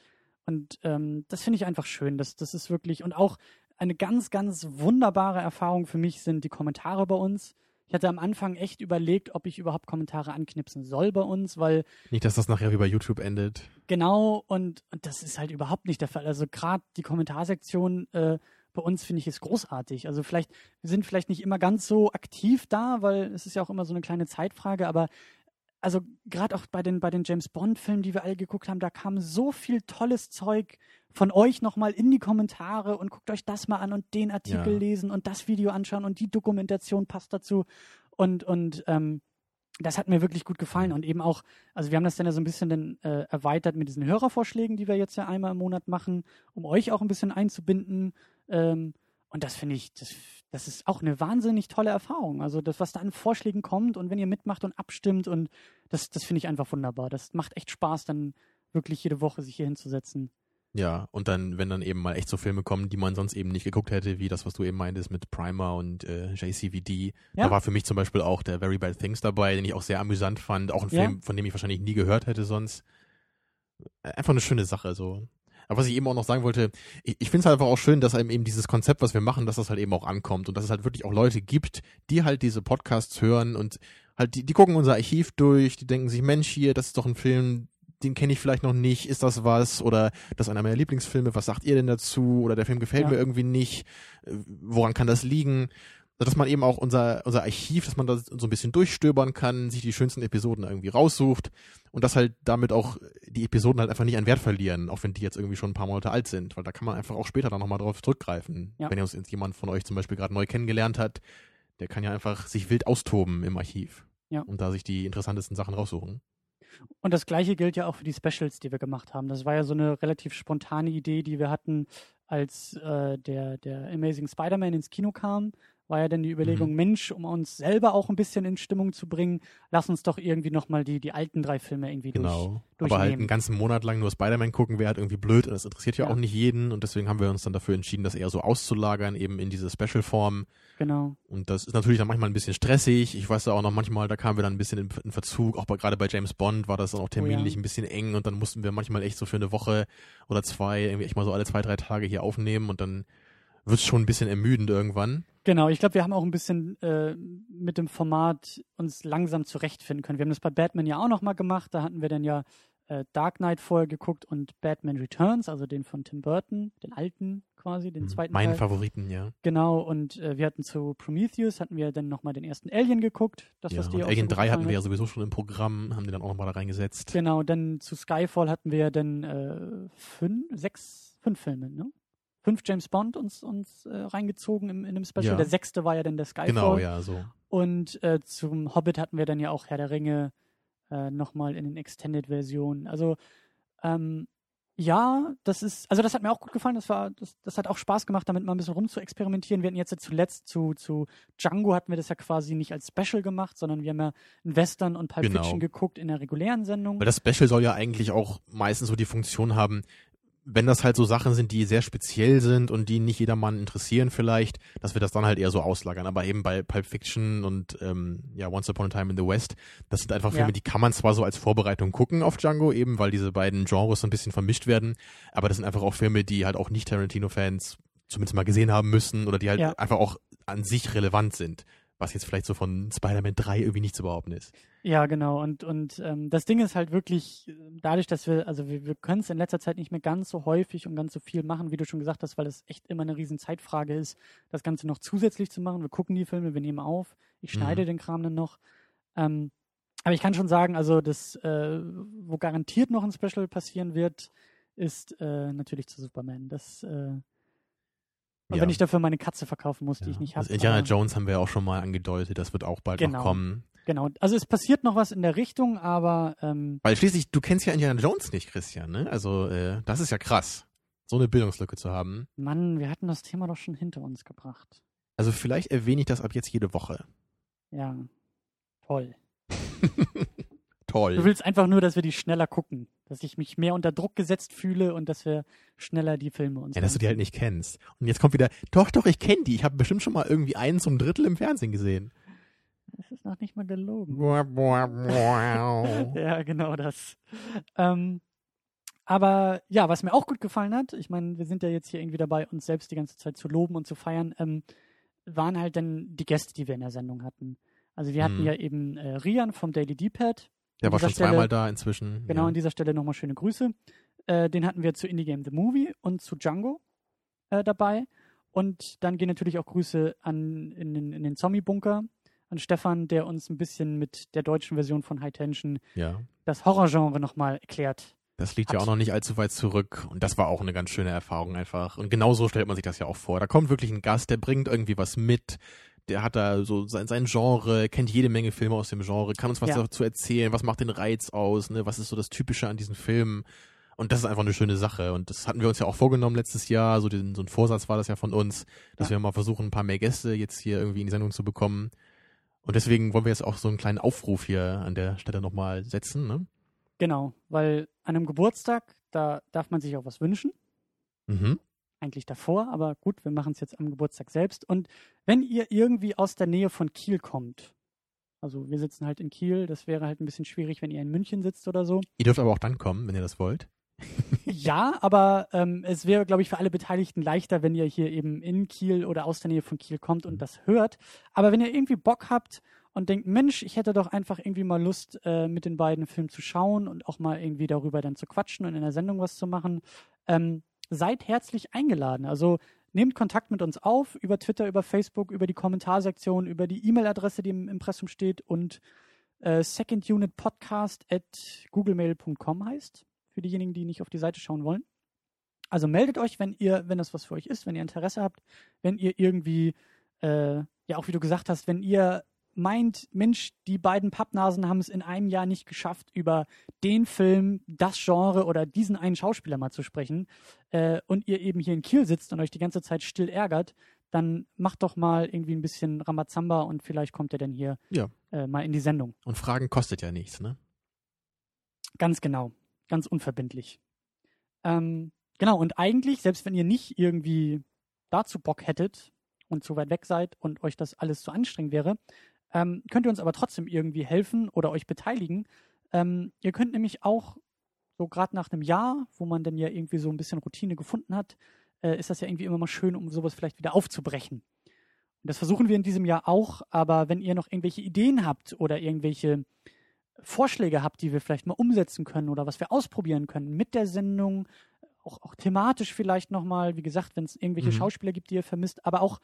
und ähm, das finde ich einfach schön. Das, das ist wirklich und auch eine ganz, ganz wunderbare Erfahrung für mich sind die Kommentare bei uns. Ich hatte am Anfang echt überlegt, ob ich überhaupt Kommentare anknipsen soll bei uns, weil. Nicht, dass das nachher wie bei YouTube endet. Genau, und, und das ist halt überhaupt nicht der Fall. Also gerade die Kommentarsektion äh, bei uns finde ich es großartig. Also vielleicht, wir sind vielleicht nicht immer ganz so aktiv da, weil es ist ja auch immer so eine kleine Zeitfrage, aber also gerade auch bei den, bei den James Bond-Filmen, die wir alle geguckt haben, da kam so viel tolles Zeug von euch nochmal in die Kommentare und guckt euch das mal an und den Artikel ja. lesen und das Video anschauen und die Dokumentation passt dazu. Und, und ähm, das hat mir wirklich gut gefallen und eben auch, also wir haben das dann ja so ein bisschen dann, äh, erweitert mit diesen Hörervorschlägen, die wir jetzt ja einmal im Monat machen, um euch auch ein bisschen einzubinden ähm, und das finde ich, das, das ist auch eine wahnsinnig tolle Erfahrung. Also das, was da an Vorschlägen kommt und wenn ihr mitmacht und abstimmt und das, das finde ich einfach wunderbar. Das macht echt Spaß, dann wirklich jede Woche sich hier hinzusetzen. Ja, und dann, wenn dann eben mal echt so Filme kommen, die man sonst eben nicht geguckt hätte, wie das, was du eben meintest mit Primer und äh, JCVD. Ja. Da war für mich zum Beispiel auch der Very Bad Things dabei, den ich auch sehr amüsant fand. Auch ein Film, ja. von dem ich wahrscheinlich nie gehört hätte sonst. Einfach eine schöne Sache, so. Aber was ich eben auch noch sagen wollte, ich, ich finde es halt einfach auch schön, dass einem eben dieses Konzept, was wir machen, dass das halt eben auch ankommt und dass es halt wirklich auch Leute gibt, die halt diese Podcasts hören und halt, die, die gucken unser Archiv durch, die denken sich, Mensch, hier, das ist doch ein Film, den kenne ich vielleicht noch nicht, ist das was? Oder das ist einer meiner Lieblingsfilme, was sagt ihr denn dazu? Oder der Film gefällt ja. mir irgendwie nicht, woran kann das liegen? Dass man eben auch unser, unser Archiv, dass man da so ein bisschen durchstöbern kann, sich die schönsten Episoden irgendwie raussucht und dass halt damit auch die Episoden halt einfach nicht an Wert verlieren, auch wenn die jetzt irgendwie schon ein paar Monate alt sind, weil da kann man einfach auch später dann nochmal drauf zurückgreifen. Ja. Wenn jetzt jemand von euch zum Beispiel gerade neu kennengelernt hat, der kann ja einfach sich wild austoben im Archiv Ja. und da sich die interessantesten Sachen raussuchen. Und das gleiche gilt ja auch für die Specials, die wir gemacht haben. Das war ja so eine relativ spontane Idee, die wir hatten, als äh, der, der Amazing Spider-Man ins Kino kam. War ja dann die Überlegung, Mhm. Mensch, um uns selber auch ein bisschen in Stimmung zu bringen, lass uns doch irgendwie nochmal die, die alten drei Filme irgendwie. Genau. durch- Aber halt durchnehmen. einen ganzen Monat lang nur Spider-Man gucken wäre halt irgendwie blöd und das interessiert ja, Ja. auch nicht jeden und deswegen haben wir uns dann dafür entschieden, das eher so auszulagern, eben in diese Special-Form. Genau. Und das ist natürlich dann manchmal ein bisschen stressig. Ich weiß ja auch noch manchmal, da kamen wir dann ein bisschen in, in Verzug. Auch bei, gerade bei James Bond war das dann auch terminlich Oh ja. ein bisschen eng und dann mussten wir manchmal echt so für eine Woche oder zwei, irgendwie echt mal so alle zwei, drei Tage hier aufnehmen und dann wird es schon ein bisschen ermüdend irgendwann. Genau, ich glaube, wir haben auch ein bisschen äh, mit dem Format uns langsam zurechtfinden können. Wir haben das bei Batman ja auch nochmal gemacht. Da hatten wir dann ja äh, Dark Knight vorher geguckt und Batman Returns, also den von Tim Burton, den alten quasi, den zweiten Meinen Teil. Favoriten, ja. Genau, und äh, wir hatten zu Prometheus, hatten wir dann nochmal den ersten Alien geguckt. Das, ja. was auch Alien so gut 3 hatten wir ja sowieso schon im Programm, haben die dann auch nochmal da reingesetzt. Genau, dann zu Skyfall hatten wir ja dann äh, fünf, sechs, fünf Filme, ne? Fünf James Bond uns, uns äh, reingezogen im, in dem Special. Ja. Der sechste war ja dann der Skyfall. Genau, ja, so. Und äh, zum Hobbit hatten wir dann ja auch Herr der Ringe äh, nochmal in den Extended-Versionen. Also ähm, ja, das ist, also das hat mir auch gut gefallen. Das war, das, das hat auch Spaß gemacht, damit mal ein bisschen rum zu experimentieren. Wir hatten jetzt zuletzt zu, zu Django hatten wir das ja quasi nicht als Special gemacht, sondern wir haben ja einen Western und Pulp Genau. Fiction geguckt in der regulären Sendung. Weil das Special soll ja eigentlich auch meistens so die Funktion haben, wenn das halt so Sachen sind, die sehr speziell sind und die nicht jedermann interessieren vielleicht, dass wir das dann halt eher so auslagern. Aber eben bei Pulp Fiction und ähm, ja, Once Upon a Time in the West, das sind einfach Filme, Ja. die kann man zwar so als Vorbereitung gucken auf Django, eben weil diese beiden Genres so ein bisschen vermischt werden, aber das sind einfach auch Filme, die halt auch nicht Tarantino-Fans zumindest mal gesehen haben müssen oder die halt Ja. einfach auch an sich relevant sind. Was jetzt vielleicht so von Spider-Man 3 irgendwie nicht zu behaupten ist. Ja, genau. Und, und ähm, das Ding ist halt wirklich, äh, dadurch, dass wir, also wir, wir können es in letzter Zeit nicht mehr ganz so häufig und ganz so viel machen, wie du schon gesagt hast, weil es echt immer eine riesen Zeitfrage ist, das Ganze noch zusätzlich zu machen. Wir gucken die Filme, wir nehmen auf, ich Mhm. schneide den Kram dann noch. Ähm, aber ich kann schon sagen, also das, äh, wo garantiert noch ein Special passieren wird, ist äh, natürlich zu Superman. Das, äh, und Ja. wenn ich dafür meine Katze verkaufen muss, die ich nicht habe. Indiana Jones haben wir ja auch schon mal angedeutet, das wird auch bald Genau. noch kommen. Genau. Also es passiert noch was in der Richtung, aber ähm, Weil schließlich, du kennst ja Indiana Jones nicht, Christian, ne? Also, äh, das ist ja krass, so eine Bildungslücke zu haben. Mann, wir hatten das Thema doch schon hinter uns gebracht. Also vielleicht erwähne ich das ab jetzt jede Woche. Ja, toll. Toll. Du willst einfach nur, dass wir die schneller gucken, dass ich mich mehr unter Druck gesetzt fühle und dass wir schneller die Filme uns Ja, dass du die halt nicht kennst. Und jetzt kommt wieder, doch, doch, ich kenne die. Ich habe bestimmt schon mal irgendwie einen zum Drittel im Fernsehen gesehen. Das ist noch nicht mal gelogen. ja, genau das. Ähm, aber ja, was mir auch gut gefallen hat, ich meine, wir sind ja jetzt hier irgendwie dabei, uns selbst die ganze Zeit zu loben und zu feiern, ähm, waren halt dann die Gäste, die wir in der Sendung hatten. Also wir hatten Mhm. ja eben äh, Rian vom Daily D-Pad. Der war schon zweimal Stelle- da inzwischen. Genau, ja. an dieser Stelle nochmal schöne Grüße. Äh, den hatten wir zu Indie Game The Movie und zu Django äh, dabei. Und dann gehen natürlich auch Grüße an in den, in den Zombie-Bunker, an Stefan, der uns ein bisschen mit der deutschen Version von High Tension ja. das Horrorgenre nochmal erklärt. Das liegt ja Hat- auch noch nicht allzu weit zurück und das war auch eine ganz schöne Erfahrung einfach. Und genau so stellt man sich das ja auch vor. Da kommt wirklich ein Gast, der bringt irgendwie was mit, der hat da so sein, sein Genre, kennt jede Menge Filme aus dem Genre, kann uns was Ja. dazu erzählen, was macht den Reiz aus, ne? was ist so das Typische an diesen Filmen. Und das ist einfach eine schöne Sache. Und das hatten wir uns ja auch vorgenommen letztes Jahr. So, den, so ein Vorsatz war das ja von uns, dass Ja. wir mal versuchen, ein paar mehr Gäste jetzt hier irgendwie in die Sendung zu bekommen. Und deswegen wollen wir jetzt auch so einen kleinen Aufruf hier an der Stelle nochmal setzen. Ne? Genau, weil an einem Geburtstag, da darf man sich auch was wünschen. Mhm. Eigentlich davor, aber gut, wir machen es jetzt am Geburtstag selbst. Und wenn ihr irgendwie aus der Nähe von Kiel kommt, also wir sitzen halt in Kiel, das wäre halt ein bisschen schwierig, wenn ihr in München sitzt oder so. Ihr dürft aber auch dann kommen, wenn ihr das wollt. Ja, aber ähm, es wäre, glaube ich, für alle Beteiligten leichter, wenn ihr hier eben in Kiel oder aus der Nähe von Kiel kommt und das hört. Aber wenn ihr irgendwie Bock habt und denkt, Mensch, ich hätte doch einfach irgendwie mal Lust, äh, mit den beiden Filmen zu schauen und auch mal irgendwie darüber dann zu quatschen und in der Sendung was zu machen, ähm, seid herzlich eingeladen. Also nehmt Kontakt mit uns auf über Twitter, über Facebook, über die Kommentarsektion, über die E-Mail-Adresse, die im Impressum steht und äh, secondunitpodcast at googlemail.com heißt, für diejenigen, die nicht auf die Seite schauen wollen. Also meldet euch, wenn ihr, wenn das was für euch ist, wenn ihr Interesse habt, wenn ihr irgendwie, äh, ja auch wie du gesagt hast, wenn ihr meint, Mensch, die beiden Pappnasen haben es in einem Jahr nicht geschafft, über den Film, das Genre oder diesen einen Schauspieler mal zu sprechen, äh, und ihr eben hier in Kiel sitzt und euch die ganze Zeit still ärgert, dann macht doch mal irgendwie ein bisschen Ramazamba und vielleicht kommt ihr dann hier Ja. äh, mal in die Sendung. Und Fragen kostet ja nichts, ne? Ganz genau. Ganz unverbindlich. Ähm, genau, und eigentlich, selbst wenn ihr nicht irgendwie dazu Bock hättet und zu weit weg seid und euch das alles zu anstrengend wäre, ähm, könnt ihr uns aber trotzdem irgendwie helfen oder euch beteiligen. Ähm, ihr könnt nämlich auch, so gerade nach einem Jahr, wo man dann ja irgendwie so ein bisschen Routine gefunden hat, äh, ist das ja irgendwie immer mal schön, um sowas vielleicht wieder aufzubrechen. Und das versuchen wir in diesem Jahr auch, aber wenn ihr noch irgendwelche Ideen habt oder irgendwelche Vorschläge habt, die wir vielleicht mal umsetzen können oder was wir ausprobieren können mit der Sendung, auch, auch thematisch vielleicht nochmal, wie gesagt, wenn es irgendwelche Mhm. Schauspieler gibt, die ihr vermisst, aber auch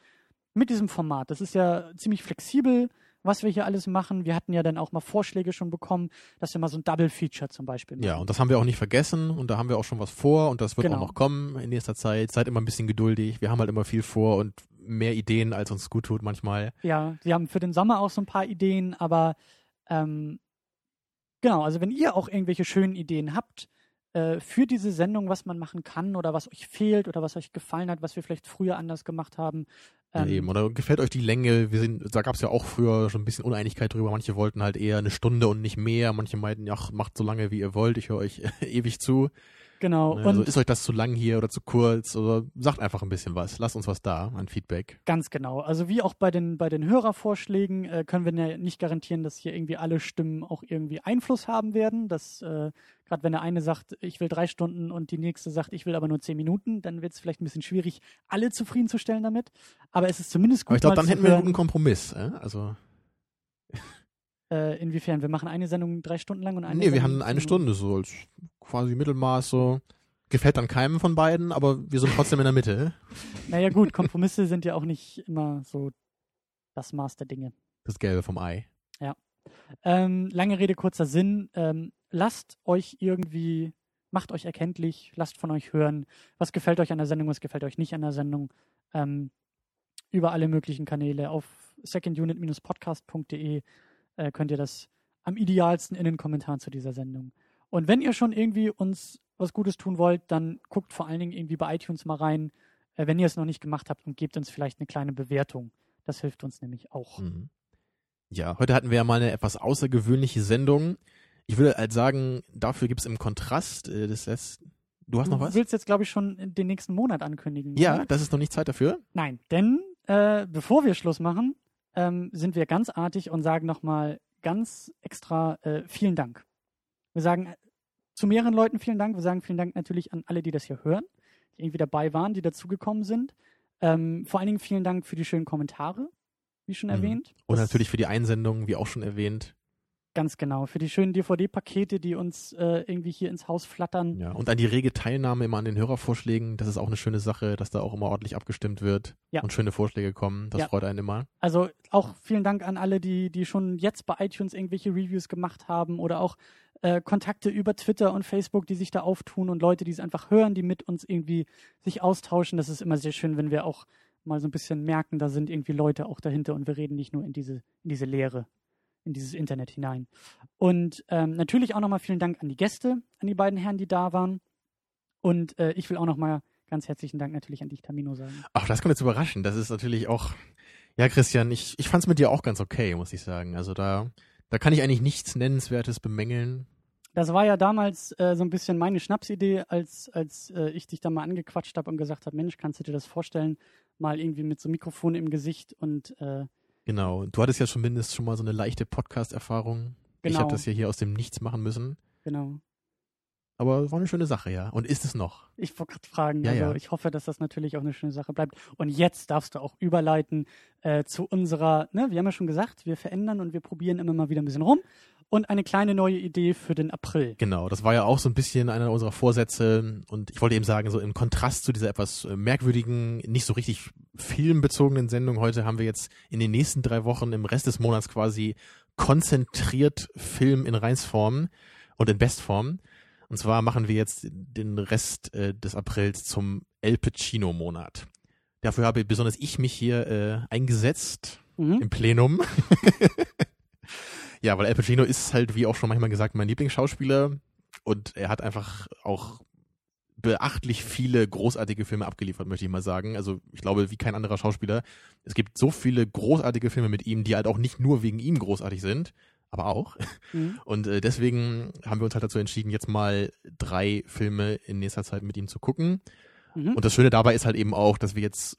mit diesem Format. Das ist ja ziemlich flexibel, was wir hier alles machen. Wir hatten ja dann auch mal Vorschläge schon bekommen, dass wir mal so ein Double Feature zum Beispiel machen. Ja, und das haben wir auch nicht vergessen und da haben wir auch schon was vor und das wird Genau. auch noch kommen in nächster Zeit. Seid immer ein bisschen geduldig. Wir haben halt immer viel vor und mehr Ideen, als uns gut tut manchmal. Ja, sie haben für den Sommer auch so ein paar Ideen, aber ähm, genau, also wenn ihr auch irgendwelche schönen Ideen habt äh, für diese Sendung, was man machen kann oder was euch fehlt oder was euch gefallen hat, was wir vielleicht früher anders gemacht haben. Ja, ähm, eben. Oder gefällt euch die Länge? Wir sind, da gab es ja auch früher schon ein bisschen Uneinigkeit drüber. Manche wollten halt eher eine Stunde und nicht mehr. Manche meinten, ach, macht so lange, wie ihr wollt. Ich höre euch ewig zu. Genau, Ne, Also ist euch das zu lang hier oder zu kurz? Oder sagt einfach ein bisschen was. Lasst uns was da an Feedback. Ganz genau. Also wie auch bei den, bei den Hörervorschlägen äh, können wir ja nicht garantieren, dass hier irgendwie alle Stimmen auch irgendwie Einfluss haben werden. Dass äh, gerade wenn der eine sagt, ich will drei Stunden und die nächste sagt, ich will aber nur zehn Minuten, dann wird es vielleicht ein bisschen schwierig, alle zufriedenzustellen damit. Aber es ist zumindest gut, Aber ich glaube, dann hätten wir einen guten Kompromiss. Äh? Also, äh, inwiefern. Wir machen eine Sendung drei Stunden lang und eine nee, wir Sendung haben eine Stunde so als quasi Mittelmaß so. Gefällt dann keinem von beiden, aber wir sind trotzdem in der Mitte. Naja gut, Kompromisse sind ja auch nicht immer so das Maß der Dinge. Das Gelbe vom Ei. Ähm, lange Rede, kurzer Sinn. Ähm, lasst euch irgendwie, macht euch erkenntlich, lasst von euch hören, was gefällt euch an der Sendung, was gefällt euch nicht an der Sendung. Ähm, über alle möglichen Kanäle. Auf secondunit-podcast.de äh, könnt ihr das am idealsten in den Kommentaren zu dieser Sendung. Und wenn ihr schon irgendwie uns was Gutes tun wollt, dann guckt vor allen Dingen irgendwie bei iTunes mal rein, äh, wenn ihr es noch nicht gemacht habt und gebt uns vielleicht eine kleine Bewertung. Das hilft uns nämlich auch. Mhm. Ja, heute hatten wir ja mal eine etwas außergewöhnliche Sendung. Ich würde halt sagen, dafür gibt es im Kontrast, äh, das lässt, du hast noch du was? willst jetzt, glaube ich, schon den nächsten Monat ankündigen. Ja, oder? das ist noch nicht Zeit dafür. Nein, denn äh, bevor wir Schluss machen, ähm, sind wir ganz artig und sagen nochmal ganz extra äh, vielen Dank. Wir sagen äh, zu mehreren Leuten vielen Dank. Wir sagen vielen Dank natürlich an alle, die das hier hören, die irgendwie dabei waren, die dazugekommen sind. Ähm, vor allen Dingen vielen Dank für die schönen Kommentare, wie schon Mhm. erwähnt. Und Das- natürlich für die Einsendungen, wie auch schon erwähnt. Ganz genau. Für die schönen DVD-Pakete, die uns äh, irgendwie hier ins Haus flattern. Ja, und an die rege Teilnahme immer an den Hörervorschlägen. Das ist auch eine schöne Sache, dass da auch immer ordentlich abgestimmt wird Ja. und schöne Vorschläge kommen. Das Ja. freut einen immer. Also auch vielen Dank an alle, die, die schon jetzt bei iTunes irgendwelche Reviews gemacht haben oder auch äh, Kontakte über Twitter und Facebook, die sich da auftun und Leute, die es einfach hören, die mit uns irgendwie sich austauschen. Das ist immer sehr schön, wenn wir auch mal so ein bisschen merken, da sind irgendwie Leute auch dahinter und wir reden nicht nur in diese, in diese Leere, in dieses Internet hinein. Und ähm, natürlich auch nochmal vielen Dank an die Gäste, an die beiden Herren, die da waren. Und äh, ich will auch nochmal ganz herzlichen Dank natürlich an dich, Tamino, sagen. Ach, das kommt jetzt überraschend. Das ist natürlich auch. Ja, Christian, ich, ich fand es mit dir auch ganz okay, muss ich sagen. Also da, da kann ich eigentlich nichts Nennenswertes bemängeln. Das war ja damals äh, so ein bisschen meine Schnapsidee, als, als äh, ich dich da mal angequatscht habe und gesagt habe, Mensch, kannst du dir das vorstellen, mal irgendwie mit so einem Mikrofon im Gesicht und äh, Genau. Du hattest ja schon mindestens schon mal so eine leichte Podcast-Erfahrung. Ich Genau. habe das ja hier aus dem Nichts machen müssen. genau. Aber war eine schöne Sache, ja. Und ist es noch? Ich wollte gerade fragen, Ja, also ja. ich hoffe, dass das natürlich auch eine schöne Sache bleibt. Und jetzt darfst du auch überleiten äh, zu unserer, ne, wir haben ja schon gesagt, wir verändern und wir probieren immer mal wieder ein bisschen rum. Und eine kleine neue Idee für den April. Genau, das war ja auch so ein bisschen einer unserer Vorsätze und ich wollte eben sagen, so im Kontrast zu dieser etwas äh, merkwürdigen, nicht so richtig filmbezogenen Sendung heute haben wir jetzt in den nächsten drei Wochen im Rest des Monats quasi konzentriert Film in Reinsform und in Bestform. Und zwar machen wir jetzt den Rest äh, des Aprils zum El Pacino Monat. Dafür habe besonders ich mich hier äh, eingesetzt Mhm. im Plenum. ja, weil Al Pacino ist halt, wie auch schon manchmal gesagt, mein Lieblingsschauspieler und er hat einfach auch beachtlich viele großartige Filme abgeliefert, möchte ich mal sagen. Also ich glaube, wie kein anderer Schauspieler. Es gibt so viele großartige Filme mit ihm, die halt auch nicht nur wegen ihm großartig sind, aber auch. Mhm. Und äh, deswegen haben wir uns halt dazu entschieden, jetzt mal drei Filme in nächster Zeit mit ihm zu gucken. Mhm. Und das Schöne dabei ist halt eben auch, dass wir jetzt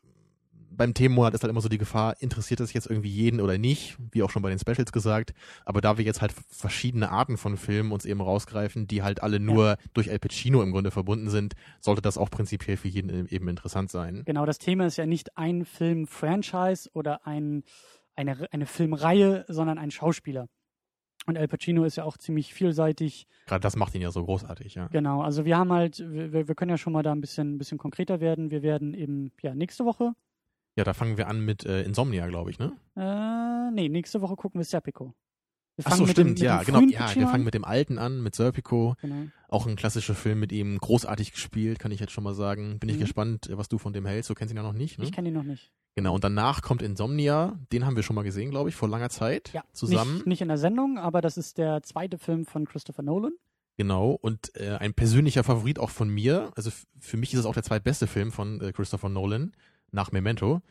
beim Themenmonat ist halt immer so die Gefahr, interessiert das jetzt irgendwie jeden oder nicht, wie auch schon bei den Specials gesagt. Aber da wir jetzt halt verschiedene Arten von Filmen uns eben rausgreifen, die halt alle nur durch El Pacino im Grunde verbunden sind, sollte das auch prinzipiell für jeden eben interessant sein. Genau, das Thema ist ja nicht ein Film-Franchise oder ein, eine, eine Filmreihe, sondern ein Schauspieler. Und Al Pacino ist ja auch ziemlich vielseitig. Gerade das macht ihn ja so großartig, ja. Genau, also wir haben halt, wir, wir können ja schon mal da ein bisschen, ein bisschen konkreter werden. Wir werden eben, ja, nächste Woche, Ja, da fangen wir an mit äh, Insomnia, glaube ich, ne? äh, nee, nächste Woche gucken wir Serpico. Wir Ach so, stimmt, dem, mit ja, genau. Ja, wir fangen an. mit dem alten an, mit Serpico. Genau. Auch ein klassischer Film mit ihm, großartig gespielt, kann ich jetzt schon mal sagen. Bin ich Mhm. gespannt, äh, was du von dem hältst. Du kennst ihn ja noch nicht, ne? Ich kenne ihn noch nicht. Genau, und danach kommt Insomnia. Den haben wir schon mal gesehen, glaube ich, vor langer Zeit. Ja, Zusammen. Nicht, nicht in der Sendung, aber das ist der zweite Film von Christopher Nolan. Genau, und äh, ein persönlicher Favorit auch von mir. Also für mich ist es auch der zweitbeste Film von äh, Christopher Nolan nach Memento.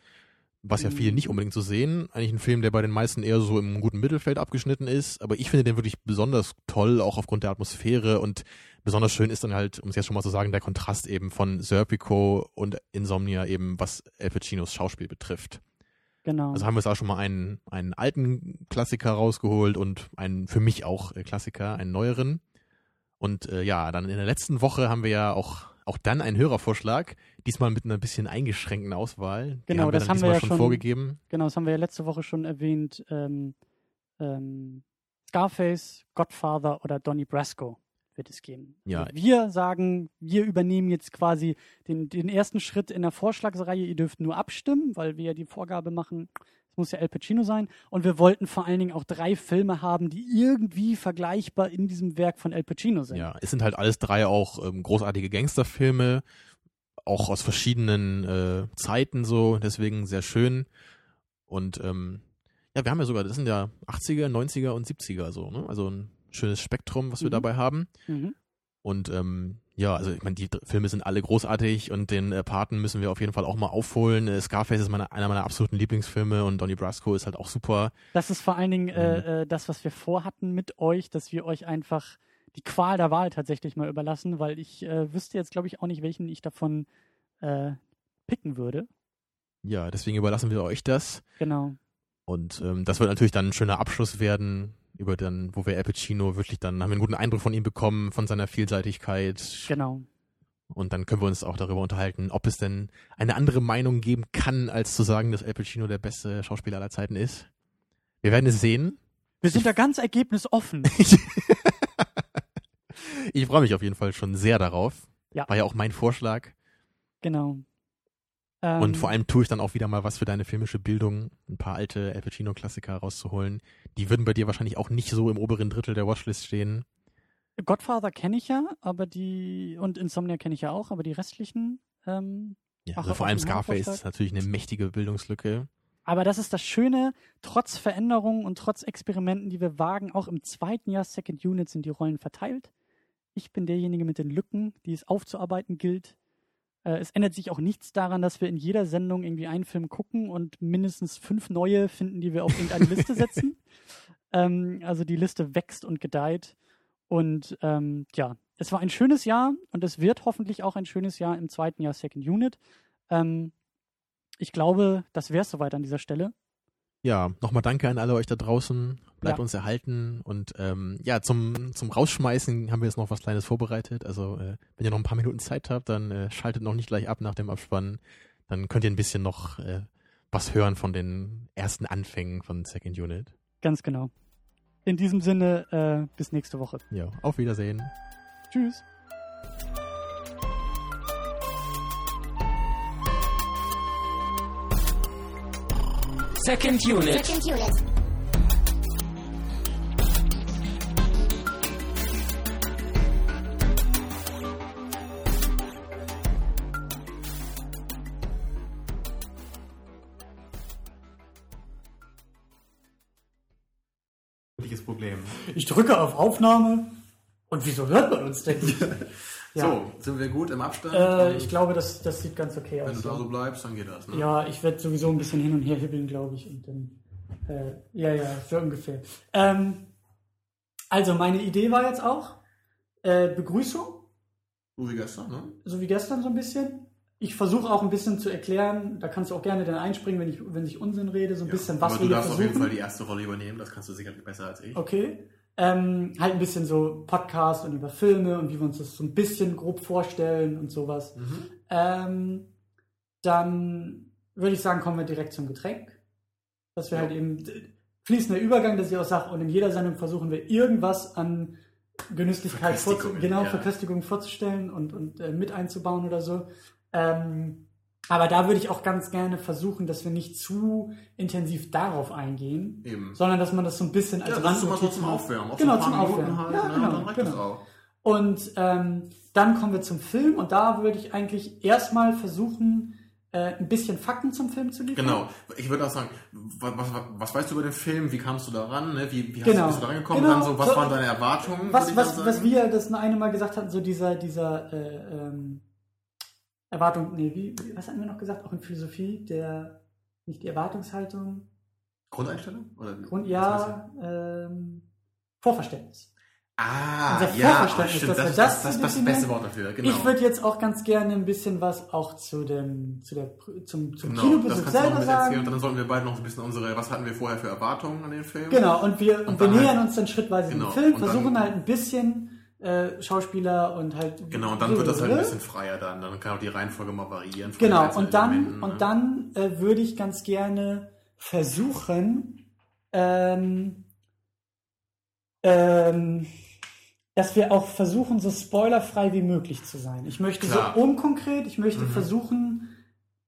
Was ja Mhm. viele nicht unbedingt so sehen. Eigentlich ein Film, der bei den meisten eher so im guten Mittelfeld abgeschnitten ist. Aber ich finde den wirklich besonders toll, auch aufgrund der Atmosphäre. Und besonders schön ist dann halt, um es jetzt schon mal zu sagen, der Kontrast eben von Serpico und Insomnia eben, was El Pacinos Schauspiel betrifft. Genau. Also haben wir jetzt auch schon mal einen, einen alten Klassiker rausgeholt und einen für mich auch äh, Klassiker, einen neueren. Und äh, ja, dann in der letzten Woche haben wir ja auch, auch dann einen Hörervorschlag, diesmal mit einer bisschen eingeschränkten Auswahl. Genau, haben das haben wir ja schon schon- vorgegeben. Genau, das haben wir ja letzte Woche schon erwähnt. Ähm, ähm, Scarface, Godfather oder Donnie Brasco wird es geben. Ja. Also wir sagen, wir übernehmen jetzt quasi den, den ersten Schritt in der Vorschlagsreihe. Ihr dürft nur abstimmen, weil wir ja die Vorgabe machen, es muss ja El Pacino sein. Und wir wollten vor allen Dingen auch drei Filme haben, die irgendwie vergleichbar in diesem Werk von El Pacino sind. Ja, es sind halt alles drei auch ähm, großartige Gangsterfilme, auch aus verschiedenen äh, Zeiten so, deswegen sehr schön. Und ähm, ja, wir haben ja sogar, das sind ja 80er, 90er und 70er so, ne? Also ein schönes Spektrum, was wir Mhm. dabei haben. Mhm. Und ähm, ja, also ich meine, die Filme sind alle großartig und den äh, Paten müssen wir auf jeden Fall auch mal aufholen. Äh, Scarface ist meine, einer meiner absoluten Lieblingsfilme und Donnie Brasco ist halt auch super. Das ist vor allen Dingen Mhm. äh, äh, das, was wir vorhatten mit euch, dass wir euch einfach die Qual der Wahl tatsächlich mal überlassen, weil ich äh, wüsste jetzt, glaube ich, auch nicht, welchen ich davon äh, picken würde. Ja, deswegen überlassen wir euch das. Genau. Und ähm, das wird natürlich dann ein schöner Abschluss werden, über dann, wo wir Al Pacino wirklich dann haben wir einen guten Eindruck von ihm bekommen, von seiner Vielseitigkeit. Genau. Und dann können wir uns auch darüber unterhalten, ob es denn eine andere Meinung geben kann, als zu sagen, dass Al Pacino der beste Schauspieler aller Zeiten ist. Wir werden es sehen. Wir sind da ganz ergebnisoffen. Ich freue mich auf jeden Fall schon sehr darauf. Ja. War ja auch mein Vorschlag. genau. Ähm, Und vor allem tue ich dann auch wieder mal was für deine filmische Bildung, ein paar alte Al Pacino-Klassiker rauszuholen. Die würden bei dir wahrscheinlich auch nicht so im oberen Drittel der Watchlist stehen. Godfather kenne ich ja, aber die und Insomnia kenne ich ja auch, aber die restlichen. Ähm, Ja, also vor allem Scarface ist natürlich eine mächtige Bildungslücke. aber das ist das Schöne, trotz Veränderungen und trotz Experimenten, die wir wagen, auch im zweiten Jahr Second Unit sind die Rollen verteilt. Ich bin derjenige mit den Lücken, die es aufzuarbeiten gilt. Äh, es ändert sich auch nichts daran, dass wir in jeder Sendung irgendwie einen Film gucken und mindestens fünf neue finden, die wir auf irgendeine Liste setzen. Ähm, also die Liste wächst und gedeiht. Und ähm, ja, es war ein schönes Jahr und es wird hoffentlich auch ein schönes Jahr im zweiten Jahr Second Unit. Ähm, ich glaube, das wäre es soweit an dieser Stelle. Ja, nochmal danke an alle euch da draußen. Bleibt Ja. uns erhalten. Und ähm, ja, zum, zum Rausschmeißen haben wir jetzt noch was Kleines vorbereitet. Also äh, wenn ihr noch ein paar Minuten Zeit habt, dann äh, schaltet noch nicht gleich ab nach dem Abspann. Dann könnt ihr ein bisschen noch äh, was hören von den ersten Anfängen von Second Unit. Ganz genau. In diesem Sinne, äh, bis nächste Woche. Ja, auf Wiedersehen. Tschüss. Second unit. Second unit. Problem. Ich drücke auf Aufnahme. Und wieso hört man uns denn nicht? Ja. So, sind wir gut im Abstand? Äh, ich glaube, das, das sieht ganz okay Wenn aus. du da so bleibst, dann geht das. Ne? Ja, ich werde sowieso ein bisschen hin und her hibbeln, glaube ich. Und dann, äh, ja, ja, so ungefähr. Ähm, also, meine Idee war jetzt auch, äh, Begrüßung, So wie gestern, ne? so wie gestern so ein bisschen. Ich versuche auch ein bisschen zu erklären, da kannst du auch gerne dann einspringen, wenn ich, wenn ich Unsinn rede, so ein bisschen, was Aber wir du darfst auf jeden versuchen. Fall die erste Rolle übernehmen, das kannst du sicherlich besser als ich. Okay. Ähm, halt ein bisschen so Podcast und über Filme und wie wir uns das so ein bisschen grob vorstellen und sowas. Mhm. Ähm, dann würde ich sagen, kommen wir direkt zum Getränk. Dass wir Ja. halt eben fließender Übergang, dass ich auch sage, und in jeder Sendung versuchen wir irgendwas an Genüsslichkeit Verköstigung, genau, ja. Verköstigung vorzustellen und, und äh, mit einzubauen oder so. Ähm, aber da würde ich auch ganz gerne versuchen, dass wir nicht zu intensiv darauf eingehen, Eben. sondern dass man das so ein bisschen als Ja, immer so zum. Aufwärmen. Genau, zum Aufwärmen. Halt, Ja, ne? genau, Und dann reicht das genau. auch. Und ähm, dann kommen wir zum Film und da würde ich eigentlich erstmal versuchen, äh, ein bisschen Fakten zum Film zu liefern. Genau. Ich würde auch sagen, was, was, was weißt du über den Film? Wie kamst du da ran? Ne? Wie, wie hast Genau. du bist du da rangekommen? Genau. Dann so, was So- waren deine Erwartungen? Was, was, was wir das eine Mal gesagt hatten, so dieser, dieser äh, ähm, Erwartung, nee, wie, was hatten wir noch gesagt? Auch in Philosophie, der, nicht die Erwartungshaltung, Grundeinstellung? Oder? Grund, ja, ähm, Vorverständnis. Ah, Unser ja, Vorverständnis, stimmt, das, das das, das, das beste Wort dafür, genau. Ich würde jetzt auch ganz gerne ein bisschen was auch zu dem, zu der, zum, zum genau, das Kinobesuch noch selber sagen. und dann sollten wir beide noch ein bisschen unsere, was hatten wir vorher für Erwartungen an den Film? Genau, und wir, und wir nähern halt- uns dann schrittweise Genau, dem Film, und dann- versuchen halt ein bisschen äh, Schauspieler und halt. Genau, und dann wird das halt ein bisschen freier dann. Dann kann auch die Reihenfolge mal variieren. Genau, und dann, ne? und dann äh, würde ich ganz gerne versuchen, ähm, ähm, dass wir auch versuchen, so spoilerfrei wie möglich zu sein. Ich möchte Klar. so unkonkret, ich möchte Mhm. versuchen,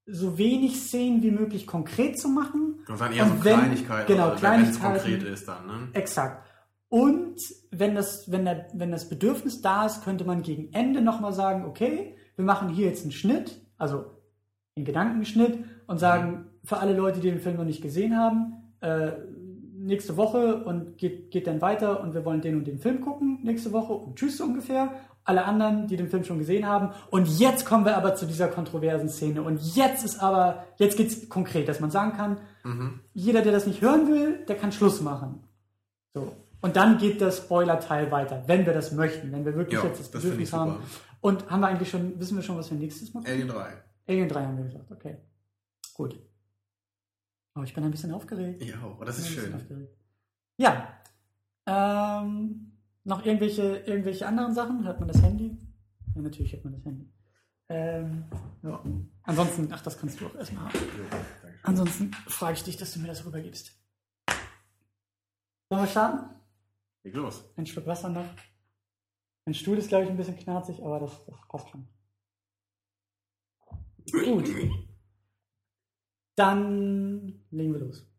so wenig Szenen wie möglich konkret zu machen. Und dann eher und so wenn- Kleinigkeiten, genau, oder wenn es konkret ist dann, ne? Exakt. Und wenn das, wenn, der, wenn das Bedürfnis da ist, könnte man gegen Ende nochmal sagen, okay, wir machen hier jetzt einen Schnitt, also einen Gedankenschnitt und sagen, für alle Leute, die den Film noch nicht gesehen haben, äh, nächste Woche und geht, geht dann weiter und wir wollen den und den Film gucken nächste Woche und tschüss ungefähr. Alle anderen, die den Film schon gesehen haben. Und jetzt kommen wir aber zu dieser kontroversen Szene. Und jetzt ist aber, jetzt geht's konkret, dass man sagen kann, Mhm. jeder, der das nicht hören will, der kann Schluss machen. So. Und dann geht der Spoiler-Teil weiter, wenn wir das möchten, wenn wir wirklich Ja, jetzt das Bedürfnis haben. Und haben wir eigentlich schon, wissen wir schon, was wir nächstes Mal gucken? Alien 3. Alien 3 haben wir gesagt, okay. Gut. Aber ich bin ein bisschen aufgeregt. Ja, oh, das ist schön. aufgeregt. Ja. Ähm, noch irgendwelche, irgendwelche anderen Sachen? Hört man das Handy? Ja, natürlich hört man das Handy. Ähm, ja. Ansonsten, ach, das kannst du auch erstmal haben. Ansonsten frage ich dich, dass du mir das rübergibst. Sollen wir starten? Leg los. Ein Schluck Wasser noch. Mein Stuhl ist, glaube ich, ein bisschen knarzig, aber das, das passt schon. Gut. Dann legen wir los.